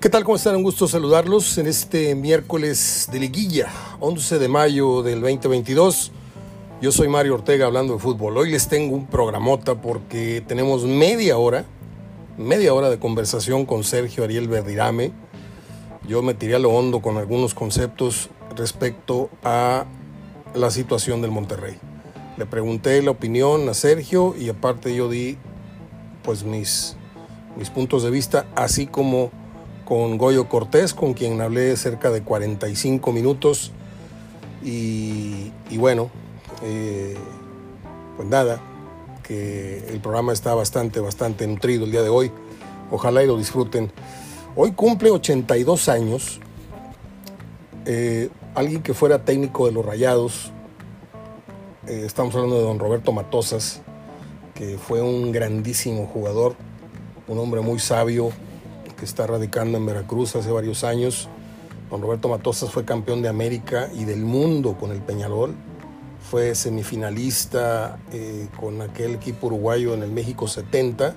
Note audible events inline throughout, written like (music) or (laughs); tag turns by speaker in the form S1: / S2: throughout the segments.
S1: ¿Qué tal? ¿Cómo están? Un gusto saludarlos en este miércoles de liguilla, 11 de mayo del 2022. Yo soy Mario Ortega hablando de fútbol. Hoy les tengo un programota porque tenemos media hora, media hora de conversación con Sergio Ariel Verdirame. Yo me tiré a lo hondo con algunos conceptos respecto a la situación del Monterrey. Le pregunté la opinión a Sergio y aparte yo di pues mis, mis puntos de vista, así como con Goyo Cortés, con quien hablé cerca de 45 minutos. Y, bueno, eh, pues nada, que el programa está bastante, bastante nutrido el día de hoy. Ojalá y lo disfruten. Hoy cumple 82 años eh, alguien que fuera técnico de los Rayados. Eh, estamos hablando de don Roberto Matosas, que fue un grandísimo jugador, un hombre muy sabio, que está radicando en Veracruz hace varios años. Don Roberto Matosas fue campeón de América y del mundo con el Peñarol. Fue semifinalista eh, con aquel equipo uruguayo en el México 70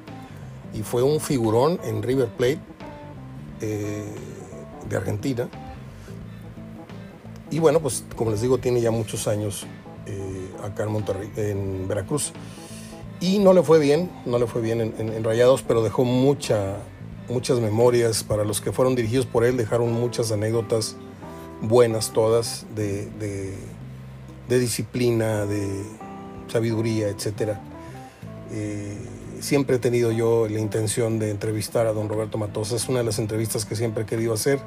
S1: y fue un figurón en River Plate eh, de Argentina. Y bueno, pues como les digo, tiene ya muchos años eh, acá en Monterrey, en Veracruz. Y no le fue bien, no le fue bien en, Rayados, pero dejó mucha, muchas memorias para los que fueron dirigidos por él, dejaron muchas anécdotas buenas todas de, de, disciplina, de sabiduría, etc. Eh, siempre he tenido yo la intención de entrevistar a don Roberto Matosa, es una de las entrevistas que siempre he querido hacer.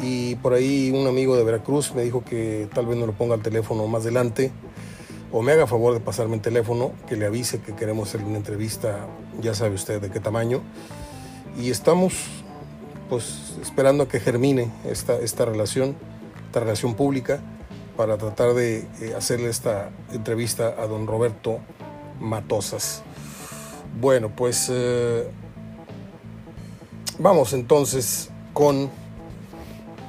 S1: Y por ahí un amigo de Veracruz me dijo que tal vez no lo ponga al teléfono más adelante o me haga favor de pasarme el teléfono, que le avise que queremos hacer una entrevista, ya sabe usted de qué tamaño y estamos pues esperando a que germine esta, esta relación, esta relación pública, para tratar de eh, hacerle esta entrevista a don Roberto Matosas. Bueno, pues eh, vamos entonces con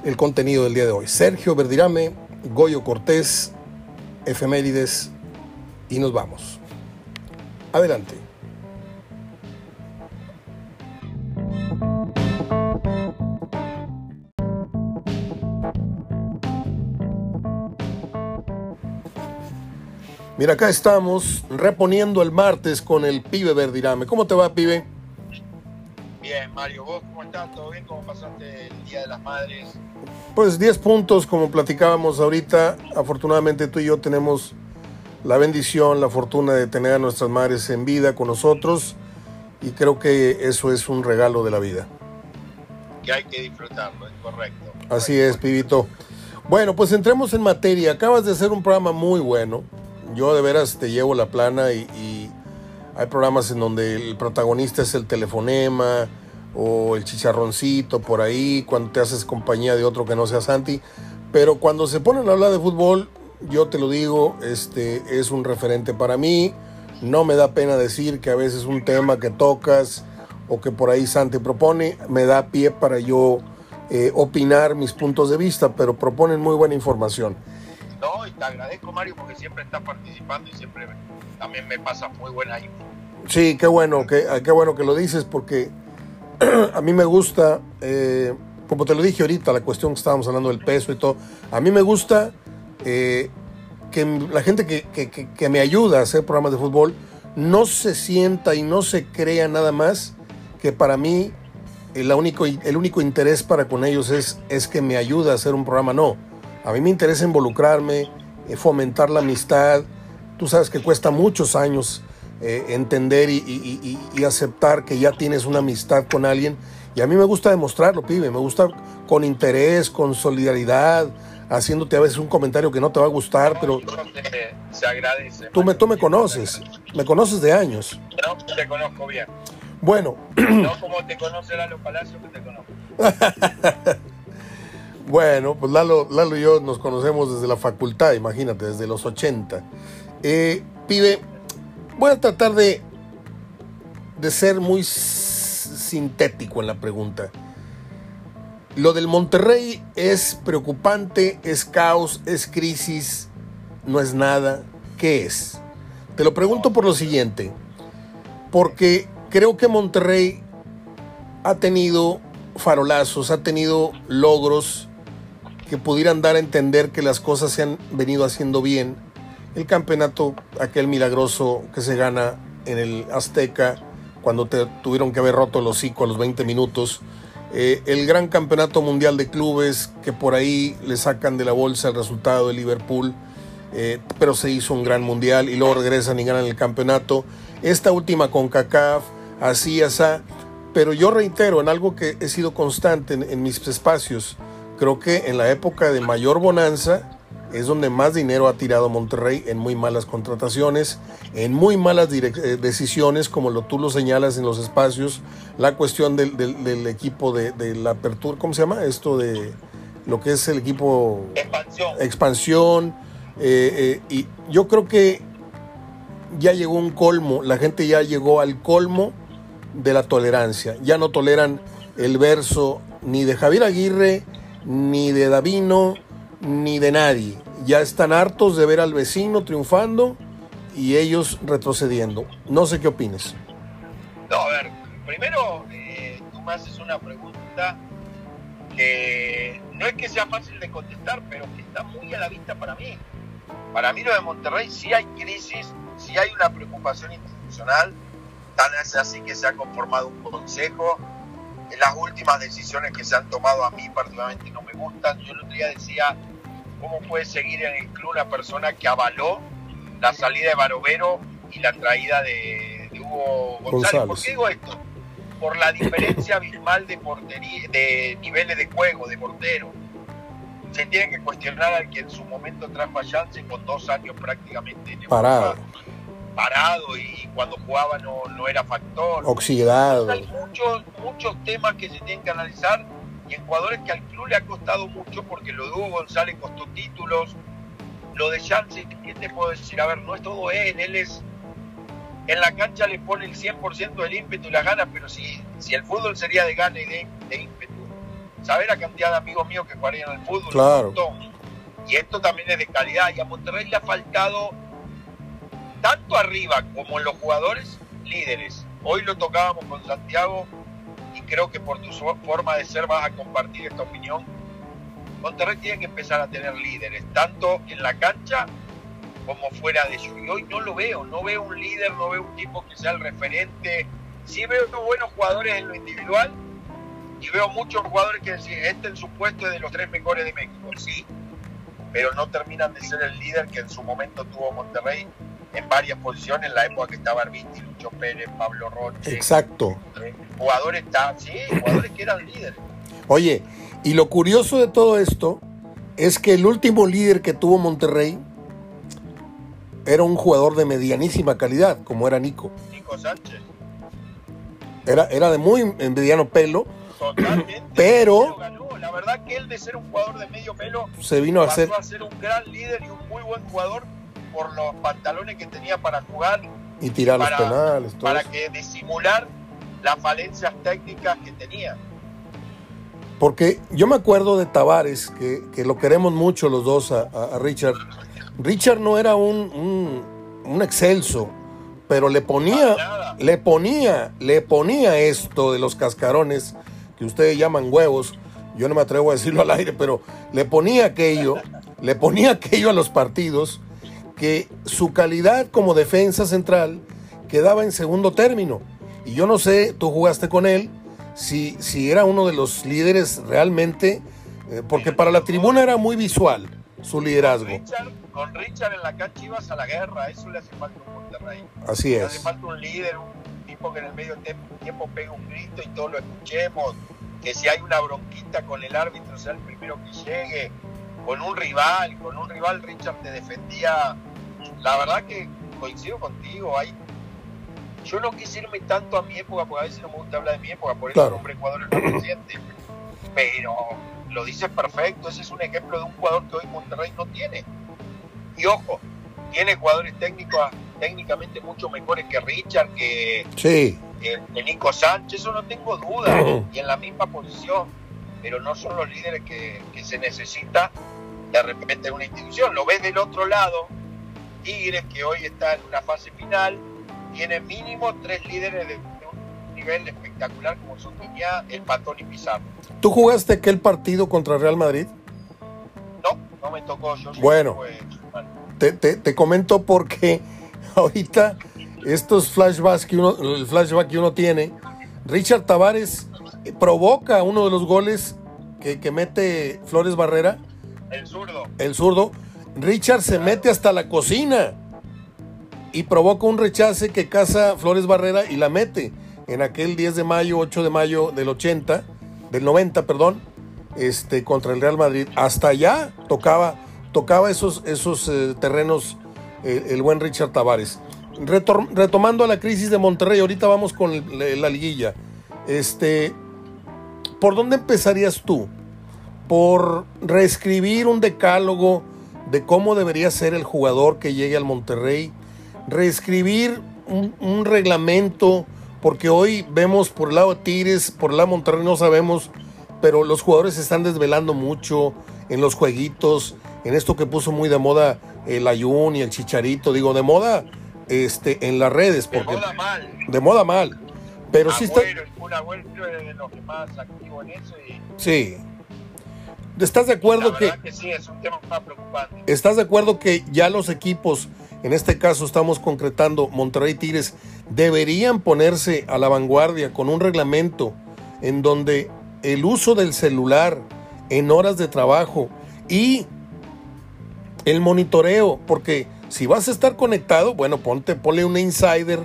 S1: el contenido del día de hoy. Sergio Verdirame, Goyo Cortés, efemérides y nos vamos. Adelante. Mira, acá estamos reponiendo el martes con el pibe Verdirame. ¿Cómo te va, pibe?
S2: Bien, Mario, ¿vos cómo estás? ¿Todo bien? ¿Cómo pasaste el Día de las Madres?
S1: Pues 10 puntos, como platicábamos ahorita. Afortunadamente tú y yo tenemos la bendición, la fortuna de tener a nuestras madres en vida con nosotros y creo que eso es un regalo de la vida.
S2: Que hay que disfrutarlo, es correcto.
S1: Así es, pibito. Bueno, pues entremos en materia. Acabas de hacer un programa muy bueno yo de veras te llevo la plana y, hay programas en donde el protagonista es el telefonema o el chicharroncito por ahí, cuando te haces compañía de otro que no sea Santi. Pero cuando se ponen a hablar de fútbol, yo te lo digo, este es un referente para mí. No me da pena decir que a veces un tema que tocas o que por ahí Santi propone me da pie para yo eh, opinar mis puntos de vista, pero proponen muy buena información.
S2: No, y te agradezco, Mario, porque siempre estás participando y siempre también me pasas muy buena info.
S1: Sí, qué bueno, que, qué bueno que lo dices, porque (clears throat) a mí me gusta, eh, como te lo dije ahorita, la cuestión que estábamos hablando del peso y todo, a mí me gusta eh, que la gente que, que, que, me ayuda a hacer programas de fútbol no se sienta y no se crea nada más que para mí el único, el único interés para con ellos es, es que me ayuda a hacer un programa, no a mí me interesa involucrarme, eh, fomentar la amistad. Tú sabes que cuesta muchos años eh, entender y, y, y, y, aceptar que ya tienes una amistad con alguien. Y a mí me gusta demostrarlo, pibe. Me gusta con interés, con solidaridad, haciéndote a veces un comentario que no te va a gustar, pero...
S2: Se, agradece.
S1: Tú me, tú me conoces, me conoces de años.
S2: No, te conozco bien.
S1: Bueno. (clears throat)
S2: No como te conoce Lalo Palacio, que te conozco. (laughs)
S1: Bueno, pues Lalo, y yo nos conocemos desde la facultad, imagínate, desde los 80. Eh, pibe, voy a tratar de, de ser muy sintético en la pregunta. Lo del Monterrey es preocupante, es caos, es crisis, no es nada. ¿Qué es? Te lo pregunto por lo siguiente, porque creo que Monterrey ha tenido farolazos, ha tenido logros que pudieran dar a entender que las cosas se han venido haciendo bien. El campeonato, aquel milagroso que se gana en el Azteca, cuando tuvieron que haber roto el hocico a los 20 minutos. Eh, el gran campeonato mundial de clubes, que por ahí le sacan de la bolsa el resultado de Liverpool, eh, pero se hizo un gran mundial y luego regresan y ganan el campeonato. Esta última con CACAF, así, así. Pero yo reitero en algo que he sido constante en mis espacios. Creo que en la época de mayor bonanza, es donde más dinero ha tirado Monterrey en muy malas contrataciones, en muy malas eh, decisiones, como lo, tú lo señalas en los espacios, la cuestión del, del, equipo de, de, la apertura, ¿cómo se llama? Esto de lo que es el equipo...
S2: Expansión.
S1: Expansión. Eh, eh, y yo creo que ya llegó un colmo, la gente ya llegó al colmo de la tolerancia, ya no toleran el verso ni de Javier Aguirre, ni de Davino, ni de nadie. Ya están hartos de ver al vecino triunfando y ellos retrocediendo. No sé qué opines.
S2: No, a ver, primero eh, tú me haces una pregunta que no es que sea fácil de contestar, pero que está muy a la vista para mí. Para mí lo de Monterrey sí hay crisis, sí hay una preocupación institucional, tan es así que se ha conformado un consejo. Las últimas decisiones que se han tomado a mí particularmente no me gustan. Yo el otro día decía, ¿Cómo puede seguir en el club una persona que avaló la salida de Barovero y la traída de, Hugo González? ¿Por qué digo esto? Por la diferencia abismal de, portería, de niveles de juego, de portero. Se tiene que cuestionar al que en su momento trajo a Chance con dos años prácticamente en
S1: parado.
S2: Parado y cuando jugaba no, no era factor.
S1: Oxidado.
S2: hay muchos, muchos temas que se tienen que analizar y en jugadores que al club le ha costado mucho porque lo de Hugo González costó títulos, lo de Chance, ¿qué te puedo decir? A ver, no es todo él, él es en la cancha le pone el 100% del ímpetu y la gana, pero si, si el fútbol sería de gana y de, ímpetu, saber la cantidad de amigos míos que jugarían el fútbol,
S1: claro.
S2: y esto también es de calidad, y a Monterrey le ha faltado tanto arriba como en los jugadores líderes. Hoy lo tocábamos con Santiago, y creo que por tu forma de ser vas a compartir esta opinión, Monterrey tiene que empezar a tener líderes, tanto en la cancha como fuera de ellos. Y hoy no lo veo, no veo un líder, no veo un tipo que sea el referente. Sí veo buenos jugadores en lo individual y veo muchos jugadores que decir este en su puesto es de los tres mejores de México, sí, pero no terminan de ser el líder que en su momento tuvo Monterrey en varias posiciones, en la época que estaba Arbiti, Lucho Pérez, Pablo Roche.
S1: Exacto.
S2: Eh, jugadores, sí, jugadores que eran líderes.
S1: Oye, y lo curioso de todo esto es que el último líder que tuvo Monterrey era un jugador de medianísima calidad, como era Nico.
S2: Nico Sánchez.
S1: Era, era de muy mediano pelo.
S2: Totalmente.
S1: Pero.
S2: La verdad que él de ser un jugador de medio pelo.
S1: Se vino
S2: a
S1: ser.
S2: a ser un gran líder y un muy buen jugador por los pantalones que tenía para jugar.
S1: Y tirar los penales.
S2: para que disimular las falencias técnicas que tenía.
S1: Porque yo me acuerdo de Tavares, que, lo queremos mucho los dos a, Richard. Richard no era un, un, excelso, pero le ponía, le ponía, le ponía esto de los cascarones que ustedes llaman huevos. Yo no me atrevo a decirlo al aire, pero le ponía aquello, le ponía aquello a los partidos que su calidad como defensa central quedaba en segundo término. Y yo no sé, tú jugaste con él, si, si era uno de los líderes realmente, eh, porque para la tribuna era muy visual su liderazgo.
S2: Con Richard, en la cancha ibas a la guerra, eso le hace falta un Monterrey.
S1: Así es. Le
S2: hace falta un líder, un tipo que en el medio tiempo pegue un grito y todos lo escuchemos, que si hay una bronquita con el árbitro sea el primero que llegue, con un rival, con un rival Richard te defendía la verdad que coincido contigo, hay yo no quise irme tanto a mi época, porque a veces no me gusta hablar de mi época, por eso el nombre jugadores no reciente, pero lo dices perfecto, ese es un ejemplo de un jugador que hoy Monterrey no tiene. Y ojo, tiene jugadores técnicos técnicamente mucho mejores que Richard, que,
S1: sí.
S2: Nico Sánchez, eso no tengo duda, y en la misma posición, pero no son los líderes que, que se necesita de repente en una institución. Lo ves del otro lado, Tigres, que hoy está en una fase final, tiene mínimo tres líderes de un nivel espectacular como son Guiñá, el Patón y Pizarro.
S1: ¿Tú jugaste aquel partido contra Real Madrid?
S2: No, no me tocó. Yo
S1: bueno, te, te, te, comento porque (laughs) ahorita estos flashbacks que uno, el flashback que uno tiene, Richard Tavares provoca uno de los goles que, que mete Flores Barrera.
S2: El zurdo.
S1: El zurdo. Richard se mete hasta la cocina y provoca un rechace que caza Flores Barrera y la mete en aquel 10 de mayo, 8 de mayo del 80, del 90, perdón, este, contra el Real Madrid. Hasta allá tocaba, tocaba esos, esos eh, terrenos eh, el buen Richard Tavares. retomando a la crisis de Monterrey, ahorita vamos con la liguilla. Este, ¿Por dónde empezarías tú? ¿Por reescribir un decálogo de cómo debería ser el jugador que llegue al Monterrey? reescribir un, reglamento, porque hoy vemos por el lado de Tigres, por el lado de Monterrey no sabemos, pero los jugadores se están desvelando mucho en los jueguitos, en esto que puso muy de moda el Ayun y el Chicharito, digo, de moda este, en las redes. Porque,
S2: de moda mal.
S1: De moda mal. Pero sí está...
S2: de los que más activo en eso y...
S1: Sí. ¿Estás de acuerdo
S2: que, que, sí, es un tema más preocupante?
S1: ¿Estás de acuerdo que ya los equipos en este caso estamos concretando Monterrey Tigres, deberían ponerse a la vanguardia con un reglamento en donde el uso del celular en horas de trabajo y el monitoreo, porque si vas a estar conectado, bueno, ponte, ponle un insider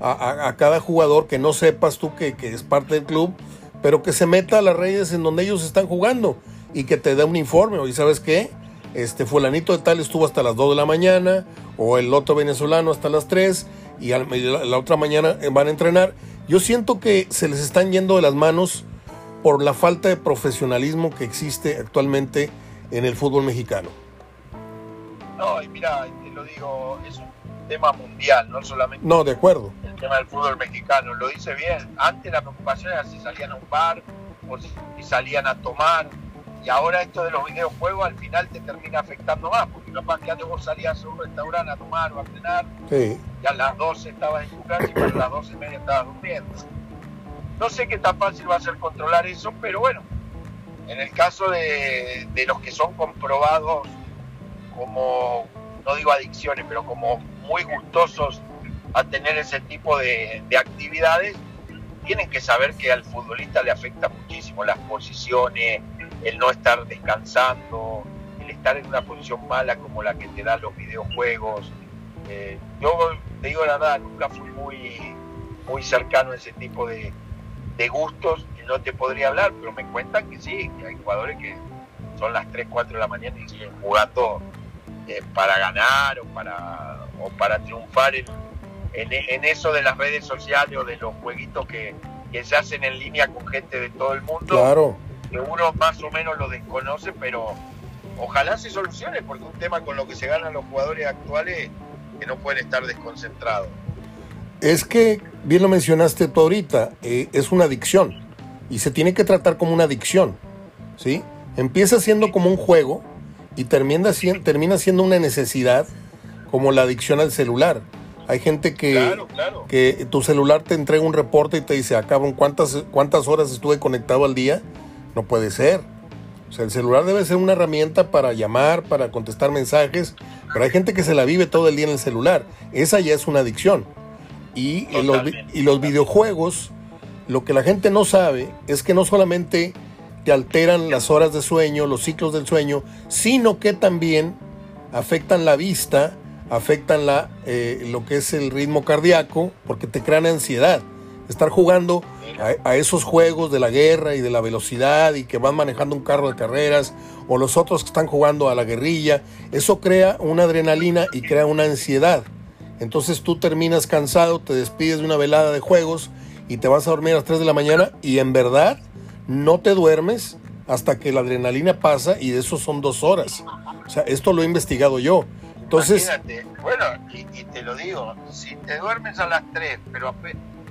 S1: a, cada jugador que no sepas tú que, que, es parte del club, pero que se meta a las redes en donde ellos están jugando y que te dé un informe. Y sabes qué, este fulanito de tal estuvo hasta las 2 de la mañana, o el otro venezolano hasta las 3, y la otra mañana van a entrenar. Yo siento que se les están yendo de las manos por la falta de profesionalismo que existe actualmente en el fútbol mexicano.
S2: No, y mira, te lo digo, es un tema mundial, no solamente.
S1: No, de acuerdo.
S2: El tema del fútbol mexicano, lo dice bien. Antes la preocupación era si salían a un bar o si salían a tomar y ahora esto de los videojuegos al final te termina afectando más, porque capaz que antes vos salías a un restaurante a tomar o a cenar, y a las 12 estabas en tu casa y a las 12 y media estabas durmiendo. No sé qué tan fácil va a ser controlar eso, pero bueno, en el caso de, los que son comprobados como, no digo adicciones, pero como muy gustosos a tener ese tipo de, de actividades, tienen que saber que al futbolista le afecta muchísimo las posiciones, el no estar descansando, el estar en una posición mala como la que te dan los videojuegos. Eh, yo te digo la verdad, nunca fui muy, muy cercano a ese tipo de, gustos y no te podría hablar, pero me cuentan que sí, que hay jugadores que son las 3, 4 de la mañana y siguen jugando eh, para ganar o para, o para triunfar en, en, eso de las redes sociales o de los jueguitos que, que se hacen en línea con gente de todo el mundo.
S1: Claro
S2: que uno más o menos lo desconoce, pero ojalá se solucione, porque un tema con lo que se ganan los jugadores actuales que no pueden estar desconcentrados.
S1: Es que, bien lo mencionaste tú ahorita, eh, es una adicción y se tiene que tratar como una adicción, ¿sí? Empieza siendo como un juego y termina, termina siendo una necesidad como la adicción al celular. Hay gente que, que tu celular te entrega un reporte y te dice, acabo ¿cuántas, ¿cuántas horas estuve conectado al día? No puede ser. O sea, el celular debe ser una herramienta para llamar, para contestar mensajes, pero hay gente que se la vive todo el día en el celular. Esa ya es una adicción. Y, los, y los videojuegos, lo que la gente no sabe es que no solamente te alteran las horas de sueño, los ciclos del sueño, sino que también afectan la vista, afectan la, eh, lo que es el ritmo cardíaco, porque te crean ansiedad. Estar jugando a, esos juegos de la guerra y de la velocidad y que van manejando un carro de carreras o los otros que están jugando a la guerrilla, eso crea una adrenalina y crea una ansiedad. Entonces tú terminas cansado, te despides de una velada de juegos y te vas a dormir a las 3 de la mañana y en verdad no te duermes hasta que la adrenalina pasa y de eso son dos horas. O sea, esto lo he investigado yo. Entonces,
S2: bueno, y, y, te lo digo, si te duermes a las 3, pero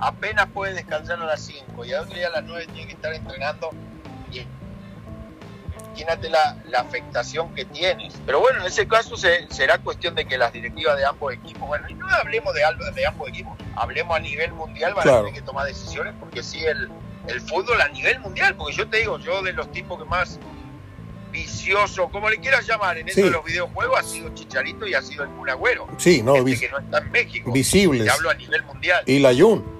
S2: apenas puede descansar a las 5 y al otro día a las 9 tiene que estar entrenando. imagínate la, la, afectación que tienes. Pero bueno, en ese caso se, será cuestión de que las directivas de ambos equipos, bueno, y no hablemos de, de ambos equipos, hablemos a nivel mundial, van a tener que tomar decisiones, porque sí, el, el fútbol a nivel mundial, porque yo te digo, yo de los tipos que más vicioso, como le quieras llamar, en eso de los videojuegos ha sido Chicharito y ha sido el Punagüero.
S1: Sí, no,
S2: que no está en México.
S1: Visibles.
S2: Te hablo a nivel mundial.
S1: Y la Jun.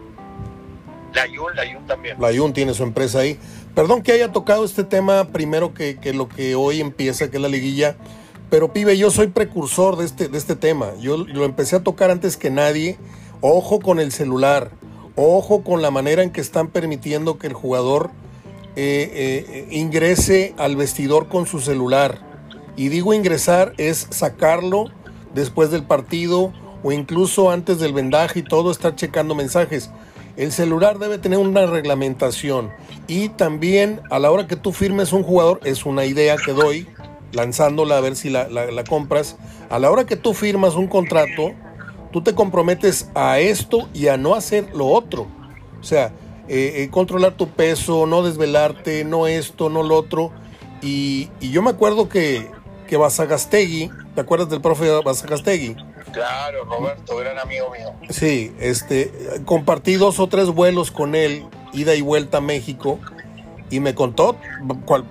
S2: La Jun, la también.
S1: La Jun tiene su empresa ahí. Perdón que haya tocado este tema primero que, que, lo que hoy empieza, que es la liguilla. Pero pibe, yo soy precursor de este, de este tema. Yo lo empecé a tocar antes que nadie. Ojo con el celular. Ojo con la manera en que están permitiendo que el jugador eh, eh, ingrese al vestidor con su celular. Y digo ingresar es sacarlo después del partido o incluso antes del vendaje y todo, estar checando mensajes. El celular debe tener una reglamentación y también a la hora que tú firmes un jugador, es una idea que doy, lanzándola a ver si la, compras, a la hora que tú firmas un contrato, tú te comprometes a esto y a no hacer lo otro. O sea, eh, eh, controlar tu peso, no desvelarte, no esto, no lo otro. Y, yo me acuerdo que, que Basagastegui, ¿te acuerdas del profe Basagastegui?
S2: Claro, Roberto, gran amigo mío.
S1: Sí, este, compartí dos o tres vuelos con él, ida y vuelta a México, y me contó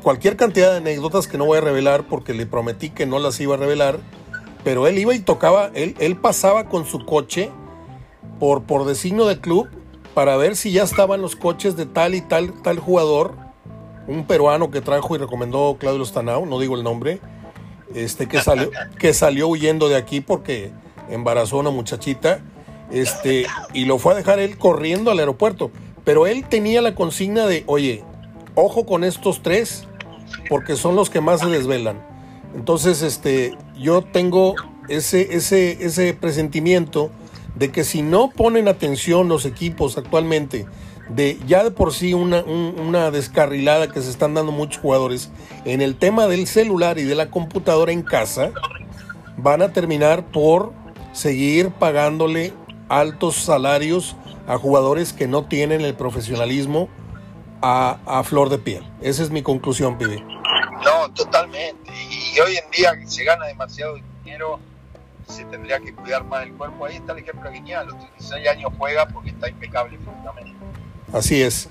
S1: cualquier cantidad de anécdotas que no voy a revelar porque le prometí que no las iba a revelar, pero él iba y tocaba, él, él pasaba con su coche por, por designio de club para ver si ya estaban los coches de tal y tal, tal jugador, un peruano que trajo y recomendó Claudio Stanao, no digo el nombre, este que salió, que salió huyendo de aquí porque embarazó una muchachita, este, y lo fue a dejar él corriendo al aeropuerto. Pero él tenía la consigna de, oye, ojo con estos tres, porque son los que más se desvelan. Entonces, este, yo tengo ese, ese, ese presentimiento de que si no ponen atención los equipos actualmente, de ya de por sí una, una descarrilada que se están dando muchos jugadores en el tema del celular y de la computadora en casa, van a terminar por seguir pagándole altos salarios a jugadores que no tienen el profesionalismo a, a flor de piel. Esa es mi conclusión, pibe.
S2: No, totalmente. Y hoy en día se gana demasiado dinero se tendría que cuidar más el cuerpo. Ahí está el ejemplo a los 36 años juega porque está impecable físicamente.
S1: Así es.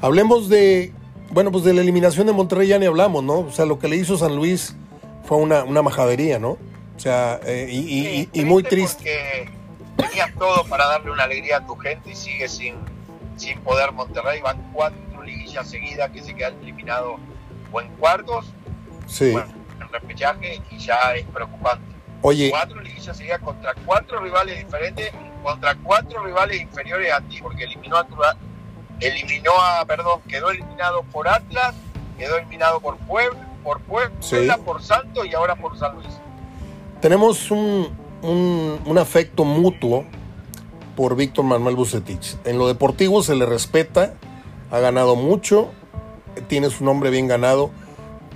S1: Hablemos de, bueno, pues de la eliminación de Monterrey ya ni hablamos, ¿no? O sea, lo que le hizo San Luis fue una, una majadería, ¿no? O sea, eh, y, y, muy triste.
S2: Porque tenías todo para darle una alegría a tu gente y sigue sin, sin poder Monterrey. Van cuatro liguillas seguidas que se quedan eliminados o en cuartos
S1: sí.
S2: o en repechaje y ya es preocupante.
S1: Oye.
S2: Cuatro liguillas seguidas contra cuatro rivales diferentes, contra cuatro rivales inferiores a ti, porque eliminó a, eliminó a, perdón, quedó eliminado por Atlas, quedó eliminado por Puebla, por Puebla, por Santos y ahora por San Luis.
S1: Tenemos un, un, un afecto mutuo por Víctor Manuel Bucetich. En lo deportivo se le respeta, ha ganado mucho, tiene su nombre bien ganado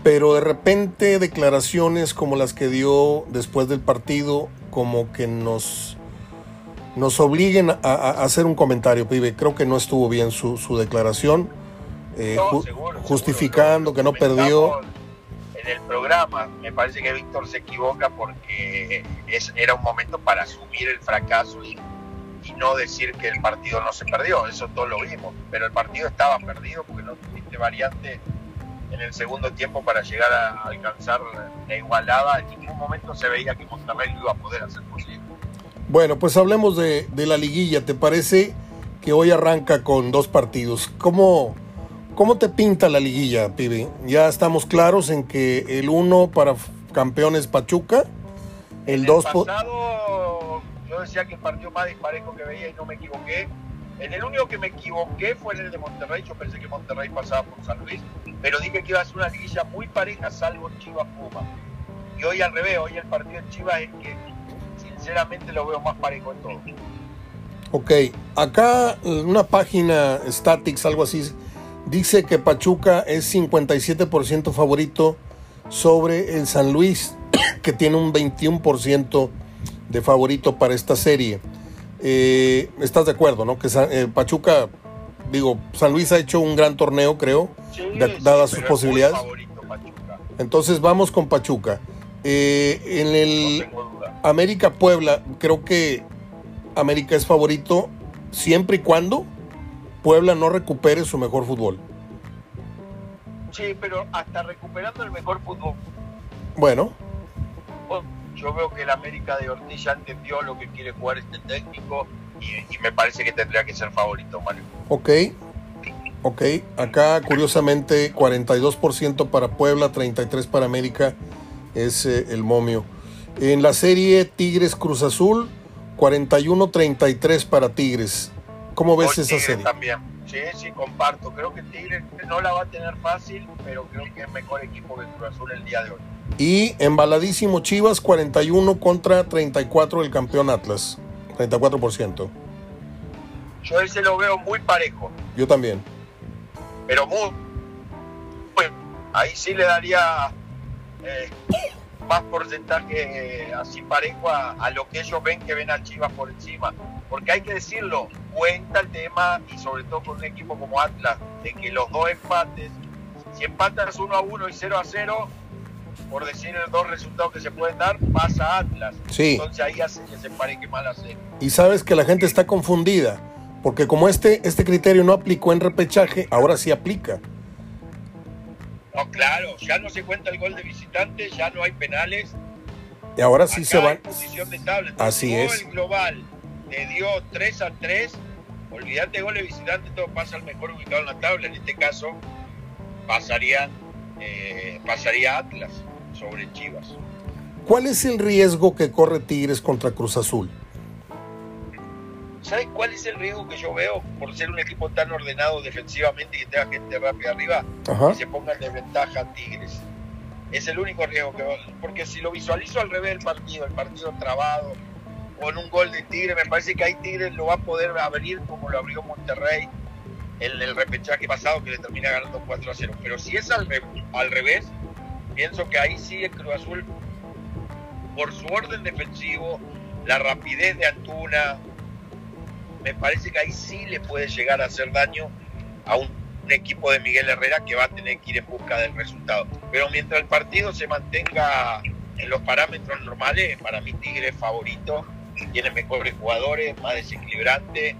S1: pero de repente declaraciones como las que dio después del partido, como que nos, nos obliguen a, hacer un comentario, pibe. Creo que no estuvo bien su, su declaración, eh, justificando que no perdió.
S2: En el programa, me parece que Víctor se equivoca porque es, era un momento para asumir el fracaso y, y no decir que el partido no se perdió. Eso todos lo vimos, pero el partido estaba perdido porque no tuviste variante en el segundo tiempo para llegar a alcanzar la igualada. En ningún momento se veía que Monterrey iba a poder hacer posible.
S1: Bueno, pues hablemos de, la liguilla. ¿Te parece que hoy arranca con dos partidos? ¿Cómo, cómo te pinta la liguilla, pibe? Ya estamos claros en que el uno para campeones Pachuca, el 2
S2: pasado yo decía que el partido más disparejo que veía y no me equivoqué. En el único que me equivoqué fue en el de Monterrey. Yo pensé que Monterrey pasaba por San Luis pero dije que iba a ser una liguilla muy pareja, salvo Chivas Puma. Y hoy al revés, hoy el partido de Chivas es que sinceramente lo veo más parejo en todo.
S1: Ok, acá una página Statics, algo así, dice que Pachuca es 57% favorito sobre el San Luis, (coughs) que tiene un 21% de favorito para esta serie. Eh, ¿Estás de acuerdo, no? Que eh, Pachuca digo, San Luis ha hecho un gran torneo, creo, dadas sus posibilidades. Entonces vamos con Pachuca. Eh, en el América Puebla, creo que América es favorito siempre y cuando Puebla no recupere su mejor fútbol.
S2: Sí, pero hasta recuperando el mejor fútbol.
S1: Bueno.
S2: Yo veo que el América de Ortiz ya entendió lo que quiere jugar este técnico y, me parece que tendría que ser favorito, Mario.
S1: Ok, ok. Acá, curiosamente, 42% para Puebla, 33% para América es eh, el momio. En la serie Tigres Cruz Azul, 41-33 para Tigres. ¿Cómo ves esa serie?
S2: También. Sí, sí, comparto. Creo que Tigres no la va a tener fácil, pero creo que es mejor equipo que Cruz Azul el día de hoy.
S1: Y embaladísimo Chivas, 41 contra 34 del campeón Atlas. 34%.
S2: Yo ese lo veo muy parejo.
S1: Yo también.
S2: Pero muy. Bueno, ahí sí le daría eh, más porcentaje eh, así parejo a, lo que ellos ven que ven a Chivas por encima. Porque hay que decirlo, cuenta el tema y sobre todo con un equipo como Atlas, de que los dos empates, si empatas 1 a 1 y 0 a 0, por decir los dos resultados que se pueden dar, pasa Atlas.
S1: Sí.
S2: Entonces ahí hace que se pareje mal a.
S1: Y sabes que la gente está confundida, porque como este, este criterio no aplicó en repechaje, ahora sí aplica.
S2: No, claro, ya no se cuenta el gol de visitante, ya no hay penales.
S1: Y ahora sí se van.
S2: Posición de tabla.
S1: Así es.
S2: el global le dio 3 a 3. Olvídate gol de visitante, todo pasa al mejor ubicado en la tabla. En este caso, pasaría, eh, pasaría Atlas sobre Chivas.
S1: ¿Cuál es el riesgo que corre Tigres contra Cruz Azul?
S2: ¿Sabes cuál es el riesgo que yo veo por ser un equipo tan ordenado defensivamente y que tenga gente rápida arriba y se ponga en desventaja a Tigres? Es el único riesgo que. Porque si lo visualizo al revés del partido, el partido trabado, con un gol de Tigres, me parece que ahí Tigres lo va a poder abrir como lo abrió Monterrey en el repechaje pasado que le termina ganando 4 a 0. Pero si es al, al revés, pienso que ahí sí el Cruz Azul, por su orden defensivo, la rapidez de Antuna, me parece que ahí sí le puede llegar a hacer daño a un, equipo de Miguel Herrera que va a tener que ir en busca del resultado. Pero mientras el partido se mantenga en los parámetros normales, para mí Tigre favorito, tiene mejores jugadores, más desequilibrante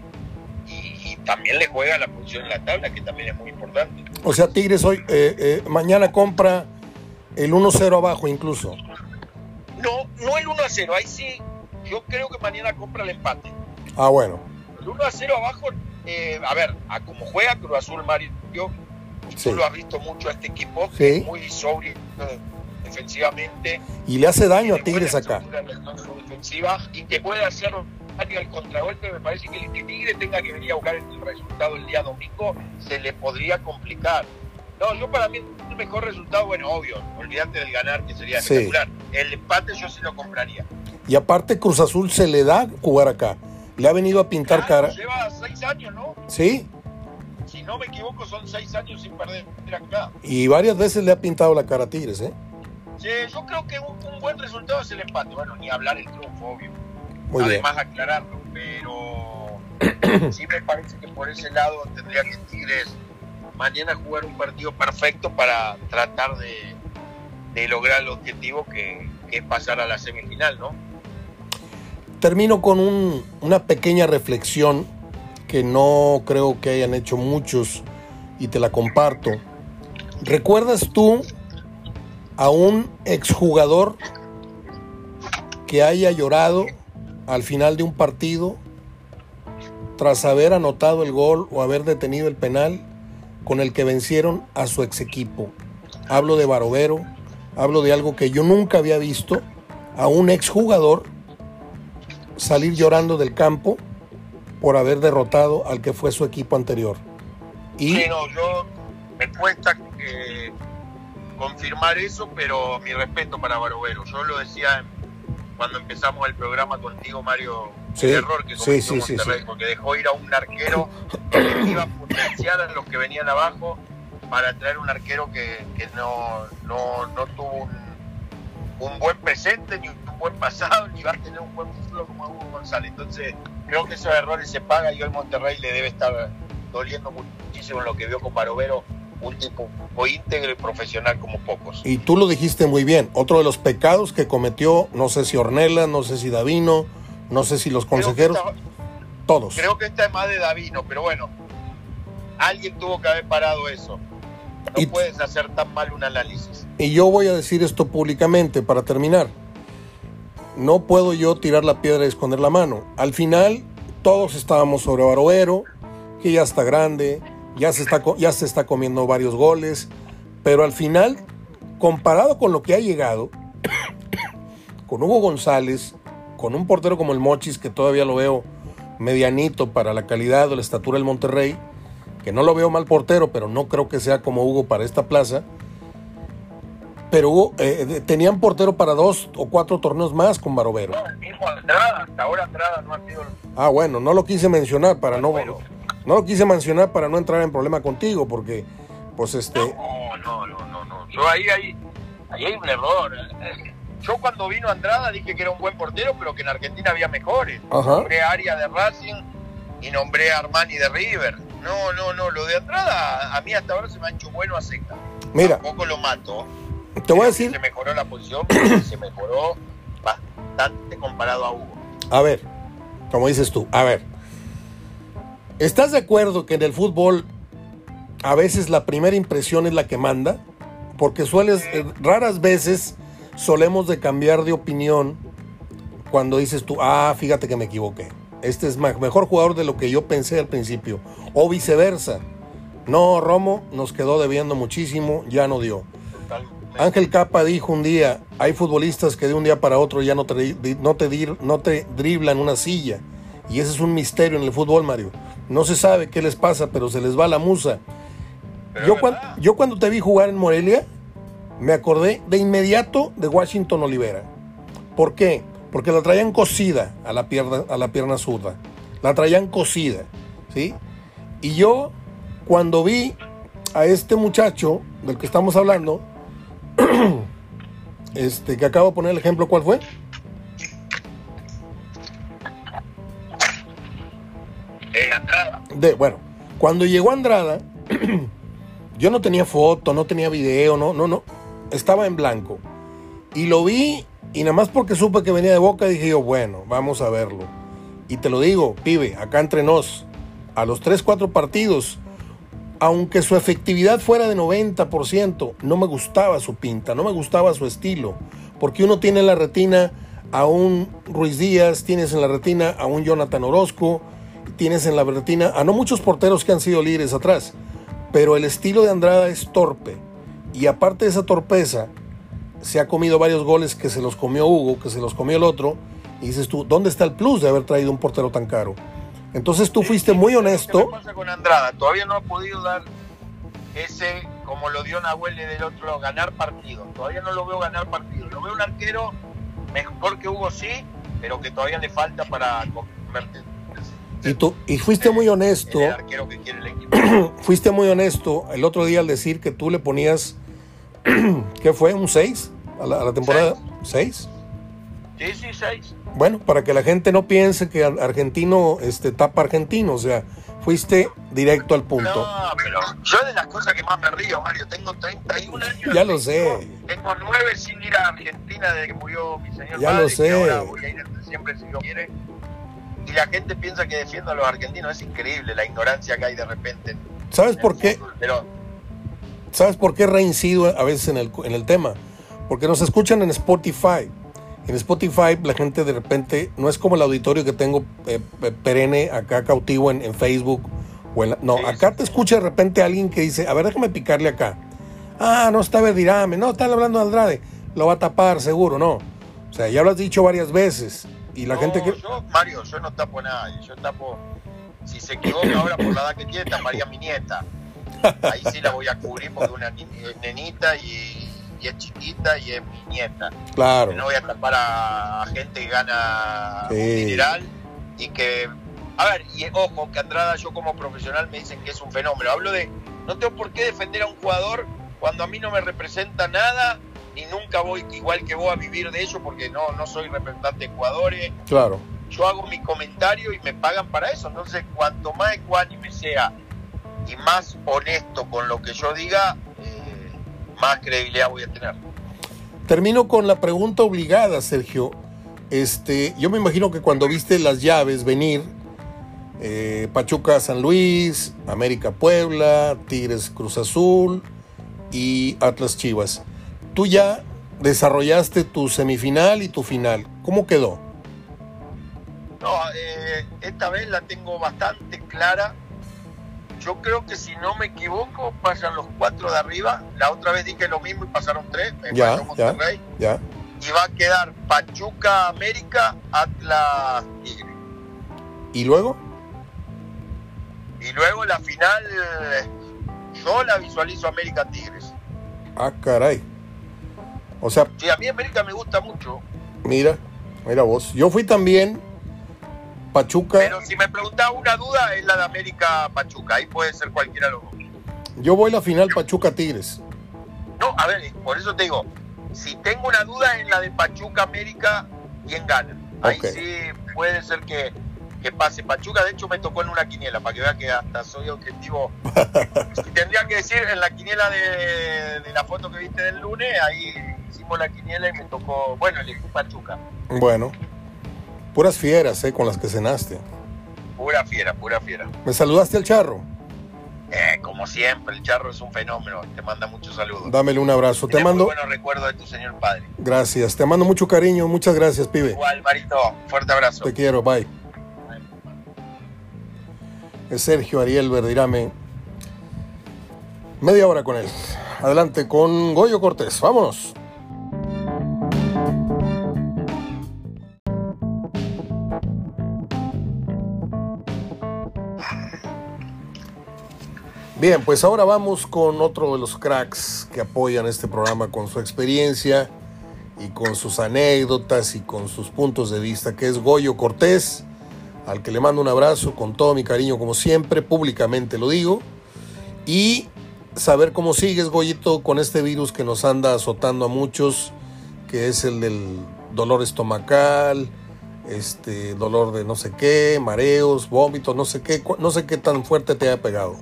S2: y, también le juega la posición en la tabla, que también es muy importante.
S1: O sea, Tigres hoy, eh, eh, mañana compra el 1-0 abajo incluso.
S2: No, no el 1-0, ahí sí, yo creo que mañana compra el empate.
S1: Ah, bueno.
S2: 1 a 0 abajo, eh, a ver, a como juega Cruz Azul Mario, tú lo has visto mucho a este equipo, que es muy sobrio defensivamente.
S1: Y le hace daño a Tigres acá.
S2: Defensiva, y que puede hacer al contragolpe, me parece que el que Tigre tenga que venir a buscar el resultado el día domingo, se le podría complicar. No, yo para mí el mejor resultado, bueno, obvio, olvídate del ganar, que sería espectacular. El empate yo sí lo compraría.
S1: Y aparte Cruz Azul se le da jugar acá. Le ha venido a pintar cara.
S2: Lleva seis años, ¿no?
S1: Sí.
S2: Si no me equivoco, son seis años sin perder acá.
S1: Y varias veces le ha pintado la cara a Tigres, ¿eh?
S2: Sí, yo creo que un, buen resultado es el empate. Bueno, ni hablar el triunfo, obvio. Muy Además, aclararlo. Pero (clears throat) sí me parece que por ese lado tendría que Tigres mañana jugar un partido perfecto para tratar de, lograr el objetivo que, que es pasar a la semifinal, ¿no?
S1: termino con una pequeña reflexión que no creo que hayan hecho muchos y te la comparto. ¿Recuerdas tú a un exjugador que haya llorado al final de un partido tras haber anotado el gol o haber detenido el penal con el que vencieron a su ex equipo? Hablo de Barovero, hablo de algo que yo nunca había visto, a un exjugador salir llorando del campo por haber derrotado al que fue su equipo anterior.
S2: Y... Sí, no, yo me cuesta eh, confirmar eso, pero mi respeto para Barovero. Yo lo decía cuando empezamos el programa contigo, Mario,
S1: sí, el error que sí, sí,
S2: Monterrey, porque dejó ir a un arquero que iba a potenciar a los que venían abajo para traer un arquero que, que no, no, no tuvo un un buen presente, ni un buen pasado, ni va a tener un buen futuro como Hugo González. Entonces, creo que esos errores se pagan y hoy Monterrey le debe estar doliendo muchísimo lo que vio con Barovero, un tipo íntegro y profesional como pocos.
S1: Y tú lo dijiste muy bien, otro de los pecados que cometió, no sé si Ornella, no sé si Davino, no sé si los consejeros, todos.
S2: Creo que esta es más de Davino, pero bueno, alguien tuvo que haber parado eso. No puedes hacer tan mal un análisis.
S1: Y yo voy a decir esto públicamente para terminar. No puedo yo tirar la piedra y esconder la mano. Al final, todos estábamos sobre Baroero, que ya está grande, ya se está, ya se está comiendo varios goles, pero al final, comparado con lo que ha llegado, (coughs) con Hugo González, con un portero como el Mochis, que todavía lo veo medianito para la calidad o la estatura del Monterrey, que no lo veo mal portero, pero no creo que sea como Hugo para esta plaza. Pero Hugo, eh, tenían portero para dos o cuatro torneos más con Barovero.
S2: No, el mismo Andrada, hasta ahora Andrada no ha sido...
S1: Ah, bueno, no lo quise mencionar para no... No lo quise mencionar para no entrar en problema contigo, porque, pues este...
S2: No, no, no, no, no. Yo ahí, ahí, ahí hay un error. Yo cuando vino Andrada dije que era un buen portero, pero que en Argentina había mejores. Nombré a Aria de Racing y nombré a Armani de River. No, no, no. Lo de Andrada a mí hasta ahora se me ha hecho bueno a seca.
S1: Mira.
S2: Tampoco lo mato.
S1: Te voy a decir.
S2: Se mejoró la posición, se mejoró bastante comparado a Hugo.
S1: A ver, como dices tú, a ver. ¿Estás de acuerdo que en el fútbol a veces la primera impresión es la que manda? Porque sueles, eh, raras veces solemos de cambiar de opinión cuando dices tú, ah, fíjate que me equivoqué. Este es mejor jugador de lo que yo pensé al principio. O viceversa. No, Romo nos quedó debiendo muchísimo, ya no dio. Ángel Capa dijo un día, hay futbolistas que de un día para otro ya no te, no te, no te driblan una silla. Y ese es un misterio en el fútbol, Mario. No se sabe qué les pasa, pero se les va la musa. Yo, yo cuando te vi jugar en Morelia, me acordé de inmediato de Washington Olivera. ¿Por qué? Porque la traían cosida a la pierna, a la pierna zurda. La traían cosida, ¿sí? Y yo, cuando vi a este muchacho del que estamos hablando, (clears throat) este, que acabo de poner el ejemplo, ¿cuál fue? De, bueno, cuando llegó Andrada, (clears throat) yo no tenía foto, no tenía video, no, no, no. Estaba en blanco. Y lo vi y nada más porque supe que venía de boca dije yo, bueno, vamos a verlo. Y te lo digo, pibe, acá entre nos, a los 3, 4 partidos, aunque su efectividad fuera de 90%, no me gustaba su pinta, no me gustaba su estilo. Porque uno tiene en la retina a un Ruiz Díaz, tienes en la retina a un Jonathan Orozco, tienes en la retina a no muchos porteros que han sido líderes atrás, pero el estilo de Andrada es torpe. Y aparte de esa torpeza, se ha comido varios goles que se los comió Hugo, que se los comió el otro. Y dices tú, ¿dónde está el plus de haber traído un portero tan caro? Entonces tú fuiste muy honesto.
S2: ¿Qué pasa con Andrada? Todavía no ha podido dar ese, como lo dio Nahuel del otro lado, ganar partido. Todavía no lo veo ganar partido. Lo veo un arquero mejor que Hugo, sí, pero que todavía le falta para convertirse
S1: y, tú, y fuiste muy honesto. (clears throat) fuiste muy honesto el otro día al decir que tú le ponías, (clears throat) ¿qué fue? ¿Un 6 a la, temporada? ¿6?
S2: Sí, sí, 6.
S1: Bueno, para que la gente no piense que argentino este, tapa argentino, o sea, fuiste directo al punto.
S2: No, pero yo de las cosas que más me río, Mario, tengo 31 años.
S1: Ya lo sé.
S2: Tengo 9 sin ir a Argentina desde que murió mi señor
S1: Ya lo sé.
S2: ahora voy a ir siempre si lo quiere y la gente piensa que defiendo a los argentinos. Es increíble la ignorancia que hay de repente.
S1: ¿Sabes por qué? Pero, ¿Sabes por qué reincido a veces en el, en el tema? Porque nos escuchan en Spotify. En Spotify la gente de repente no es como el auditorio que tengo eh, perenne acá cautivo en, Facebook. O no, acá te escucha de repente alguien que dice, a ver, déjame picarle acá. Ah, no está Verdirame, no, están hablando de Andrade. Lo va a tapar, seguro, no. O sea, ya lo has dicho varias veces. Y la gente que...
S2: Yo, Mario, yo no tapo a nadie. Yo tapo... Si se equivoca ahora por la edad que tiene, taparía a mi nieta. Ahí sí la voy a cubrir porque una es nenita y, es chiquita y es mi nieta.
S1: Claro.
S2: No voy a tapar a, gente que gana un dineral y que... A ver, y ojo, que Andrada yo como profesional me dicen que es un fenómeno. Hablo de... No tengo por qué defender a un jugador cuando a mí no me representa nada y nunca voy igual que vos a vivir de ello porque no, no soy representante de jugadores.
S1: Claro.
S2: Yo hago mi comentario y me pagan para eso. Entonces, cuanto más ecuánime sea y más honesto con lo que yo diga, eh, más credibilidad voy a tener.
S1: Termino con la pregunta obligada, Sergio. Este, yo me imagino que cuando viste las llaves venir, eh, Pachuca San Luis, América Puebla, Tigres Cruz Azul y Atlas Chivas, tú ya desarrollaste tu semifinal y tu final. ¿Cómo quedó?
S2: No, eh, esta vez la tengo bastante clara. Yo creo que si no me equivoco, pasan los cuatro de arriba. La otra vez dije lo mismo y pasaron tres.
S1: Ya, ya, ya.
S2: Y va a quedar Pachuca América, Atlas Tigre.
S1: ¿Y luego?
S2: Y luego la final, yo la visualizo América Tigres.
S1: Ah, caray. O sea.
S2: Sí, a mí América me gusta mucho.
S1: Mira, mira vos. Yo fui también Pachuca.
S2: Pero si me preguntaba una duda, es la de América Pachuca. Ahí puede ser cualquiera de los dos.
S1: Yo voy a la final Pachuca Tigres.
S2: No, a ver, por eso te digo, si tengo una duda en la de Pachuca América, ¿quién gana? Ahí sí puede ser que que pase Pachuca. De hecho, me tocó en una quiniela, para que vea que hasta soy objetivo. (laughs) tendría que decir, en la quiniela de, la foto que viste del lunes, ahí hicimos la quiniela y me tocó, bueno, elegí Pachuca.
S1: Bueno, puras fieras, ¿eh? Con las que cenaste.
S2: Pura fiera, pura fiera.
S1: ¿Me saludaste al charro?
S2: Eh, como siempre, el charro es un fenómeno. Te manda muchos saludos.
S1: Dámele un abrazo. Te mando.
S2: Muy buenos recuerdos de tu señor padre.
S1: Gracias. Te mando mucho cariño. Muchas gracias, pibe.
S2: Igual, Marito. Fuerte abrazo.
S1: Te quiero. Bye. Sergio Ariel Verdirame. Media hora con él. Adelante con Goyo Cortés. Vámonos. Bien, pues ahora vamos con otro de los cracks que apoyan este programa con su experiencia y con sus anécdotas y con sus puntos de vista, que es Goyo Cortés al que le mando un abrazo con todo mi cariño como siempre, públicamente lo digo, y saber cómo sigues, Goyito, con este virus que nos anda azotando a muchos, que es el del dolor estomacal, este dolor de no sé qué, mareos, vómitos, no sé qué, no sé qué tan fuerte te haya pegado.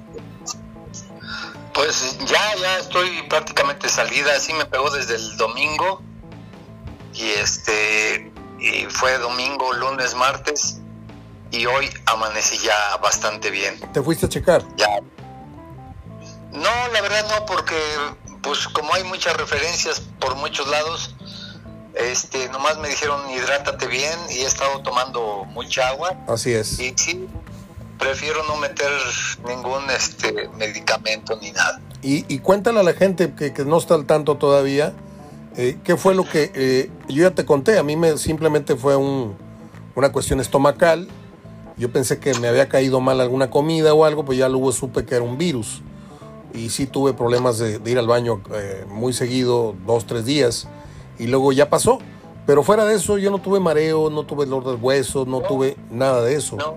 S3: Pues ya, ya estoy prácticamente salida, así me pegó desde el domingo y este y fue domingo, lunes, martes y hoy amanecí ya bastante bien.
S1: ¿Te fuiste a checar?
S3: Ya. No, la verdad no, porque pues como hay muchas referencias por muchos lados, este, nomás me dijeron hidrátate bien y he estado tomando mucha agua.
S1: Así es.
S3: Y sí, prefiero no meter ningún este medicamento ni nada.
S1: Y, y cuéntale a la gente que, no está al tanto todavía, eh, ¿qué fue lo que eh, yo ya te conté? A mí me simplemente fue un, una cuestión estomacal yo pensé que me había caído mal alguna comida o algo, pues ya luego supe que era un virus. Y sí tuve problemas de, ir al baño eh, muy seguido, dos, tres días. Y luego ya pasó. Pero fuera de eso, yo no tuve mareo, no tuve dolor del hueso, no, tuve nada de eso.
S3: No.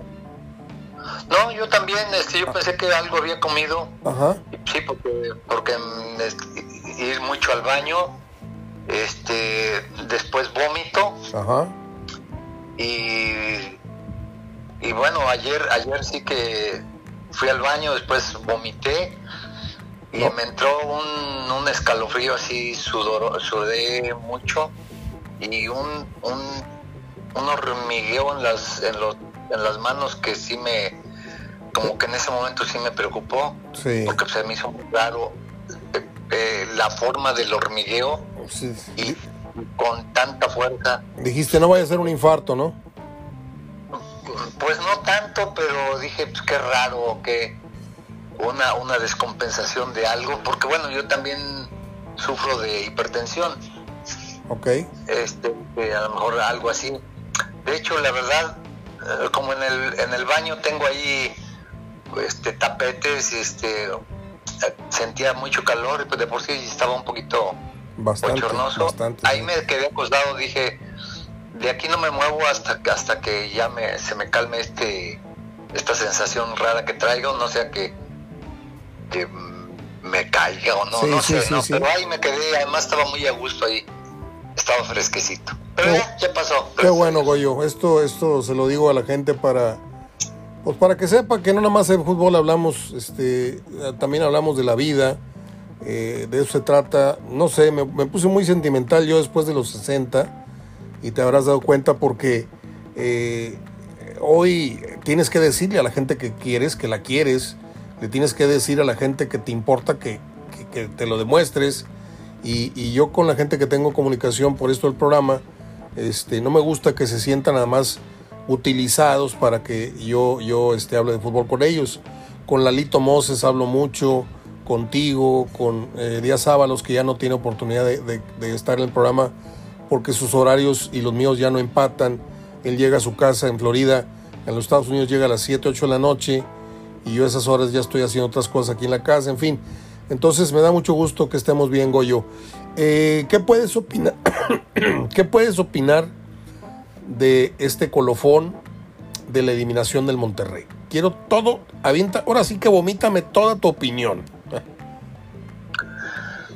S3: No, yo también, este, yo pensé que algo había comido.
S1: Ajá.
S3: Sí, porque, porque este, ir mucho al baño, este, después vómito.
S1: Ajá.
S3: Y y bueno, ayer, ayer sí que fui al baño, después vomité y me entró un, un escalofrío así, sudor, sudé mucho y un, un, un hormigueo en las, en, los, en las manos que sí me, como que en ese momento sí me preocupó, porque se me hizo muy raro eh, eh, la forma del hormigueo y con tanta fuerza.
S1: Dijiste no vaya a ser un infarto, ¿no?
S3: Pues no tanto, pero dije, pues qué raro, que una, una descompensación de algo, porque bueno, yo también sufro de hipertensión.
S1: Ok.
S3: Este, a lo mejor algo así. De hecho, la verdad, eh, como en el, en el baño tengo ahí este tapetes, este sentía mucho calor y pues de por sí estaba un poquito
S1: bastante, Bastante,
S3: ahí me quedé acostado, dije, de aquí no me muevo hasta, hasta que ya me, se me calme este esta sensación rara que traigo, no sea que, que me caiga o no, no sé, no, pero ahí me quedé, además estaba muy a gusto ahí, estaba fresquecito. Pero ya, pasó.
S1: Qué bueno, Goyo, esto, esto se lo digo a la gente para, Pues para que sepa que no nada más de fútbol hablamos, este, también hablamos de la vida, eh, de eso se trata. No sé, me, puse muy sentimental yo después de los 60 y te habrás dado cuenta porque eh, hoy tienes que decirle a la gente que quieres, que la quieres, le tienes que decir a la gente que te importa que, te lo demuestres. Y, yo con la gente que tengo comunicación por esto del programa, este, no me gusta que se sientan nada más utilizados para que yo, yo este, hable de fútbol con ellos. Con Lalito Moses hablo mucho, contigo, con eh, Díaz Ábalos, que ya no tiene oportunidad de, estar en el programa porque sus horarios y los míos ya no empatan. Él llega a su casa en Florida, en los Estados Unidos llega a las 7, 8 de la noche y yo a esas horas ya estoy haciendo otras cosas aquí en la casa, en fin. Entonces me da mucho gusto que estemos bien, Goyo. Eh, ¿Qué puedes opinar? (coughs) ¿Qué puedes opinar de este colofón de la eliminación del Monterrey. Quiero todo, avienta, ahora sí que vomítame toda tu opinión.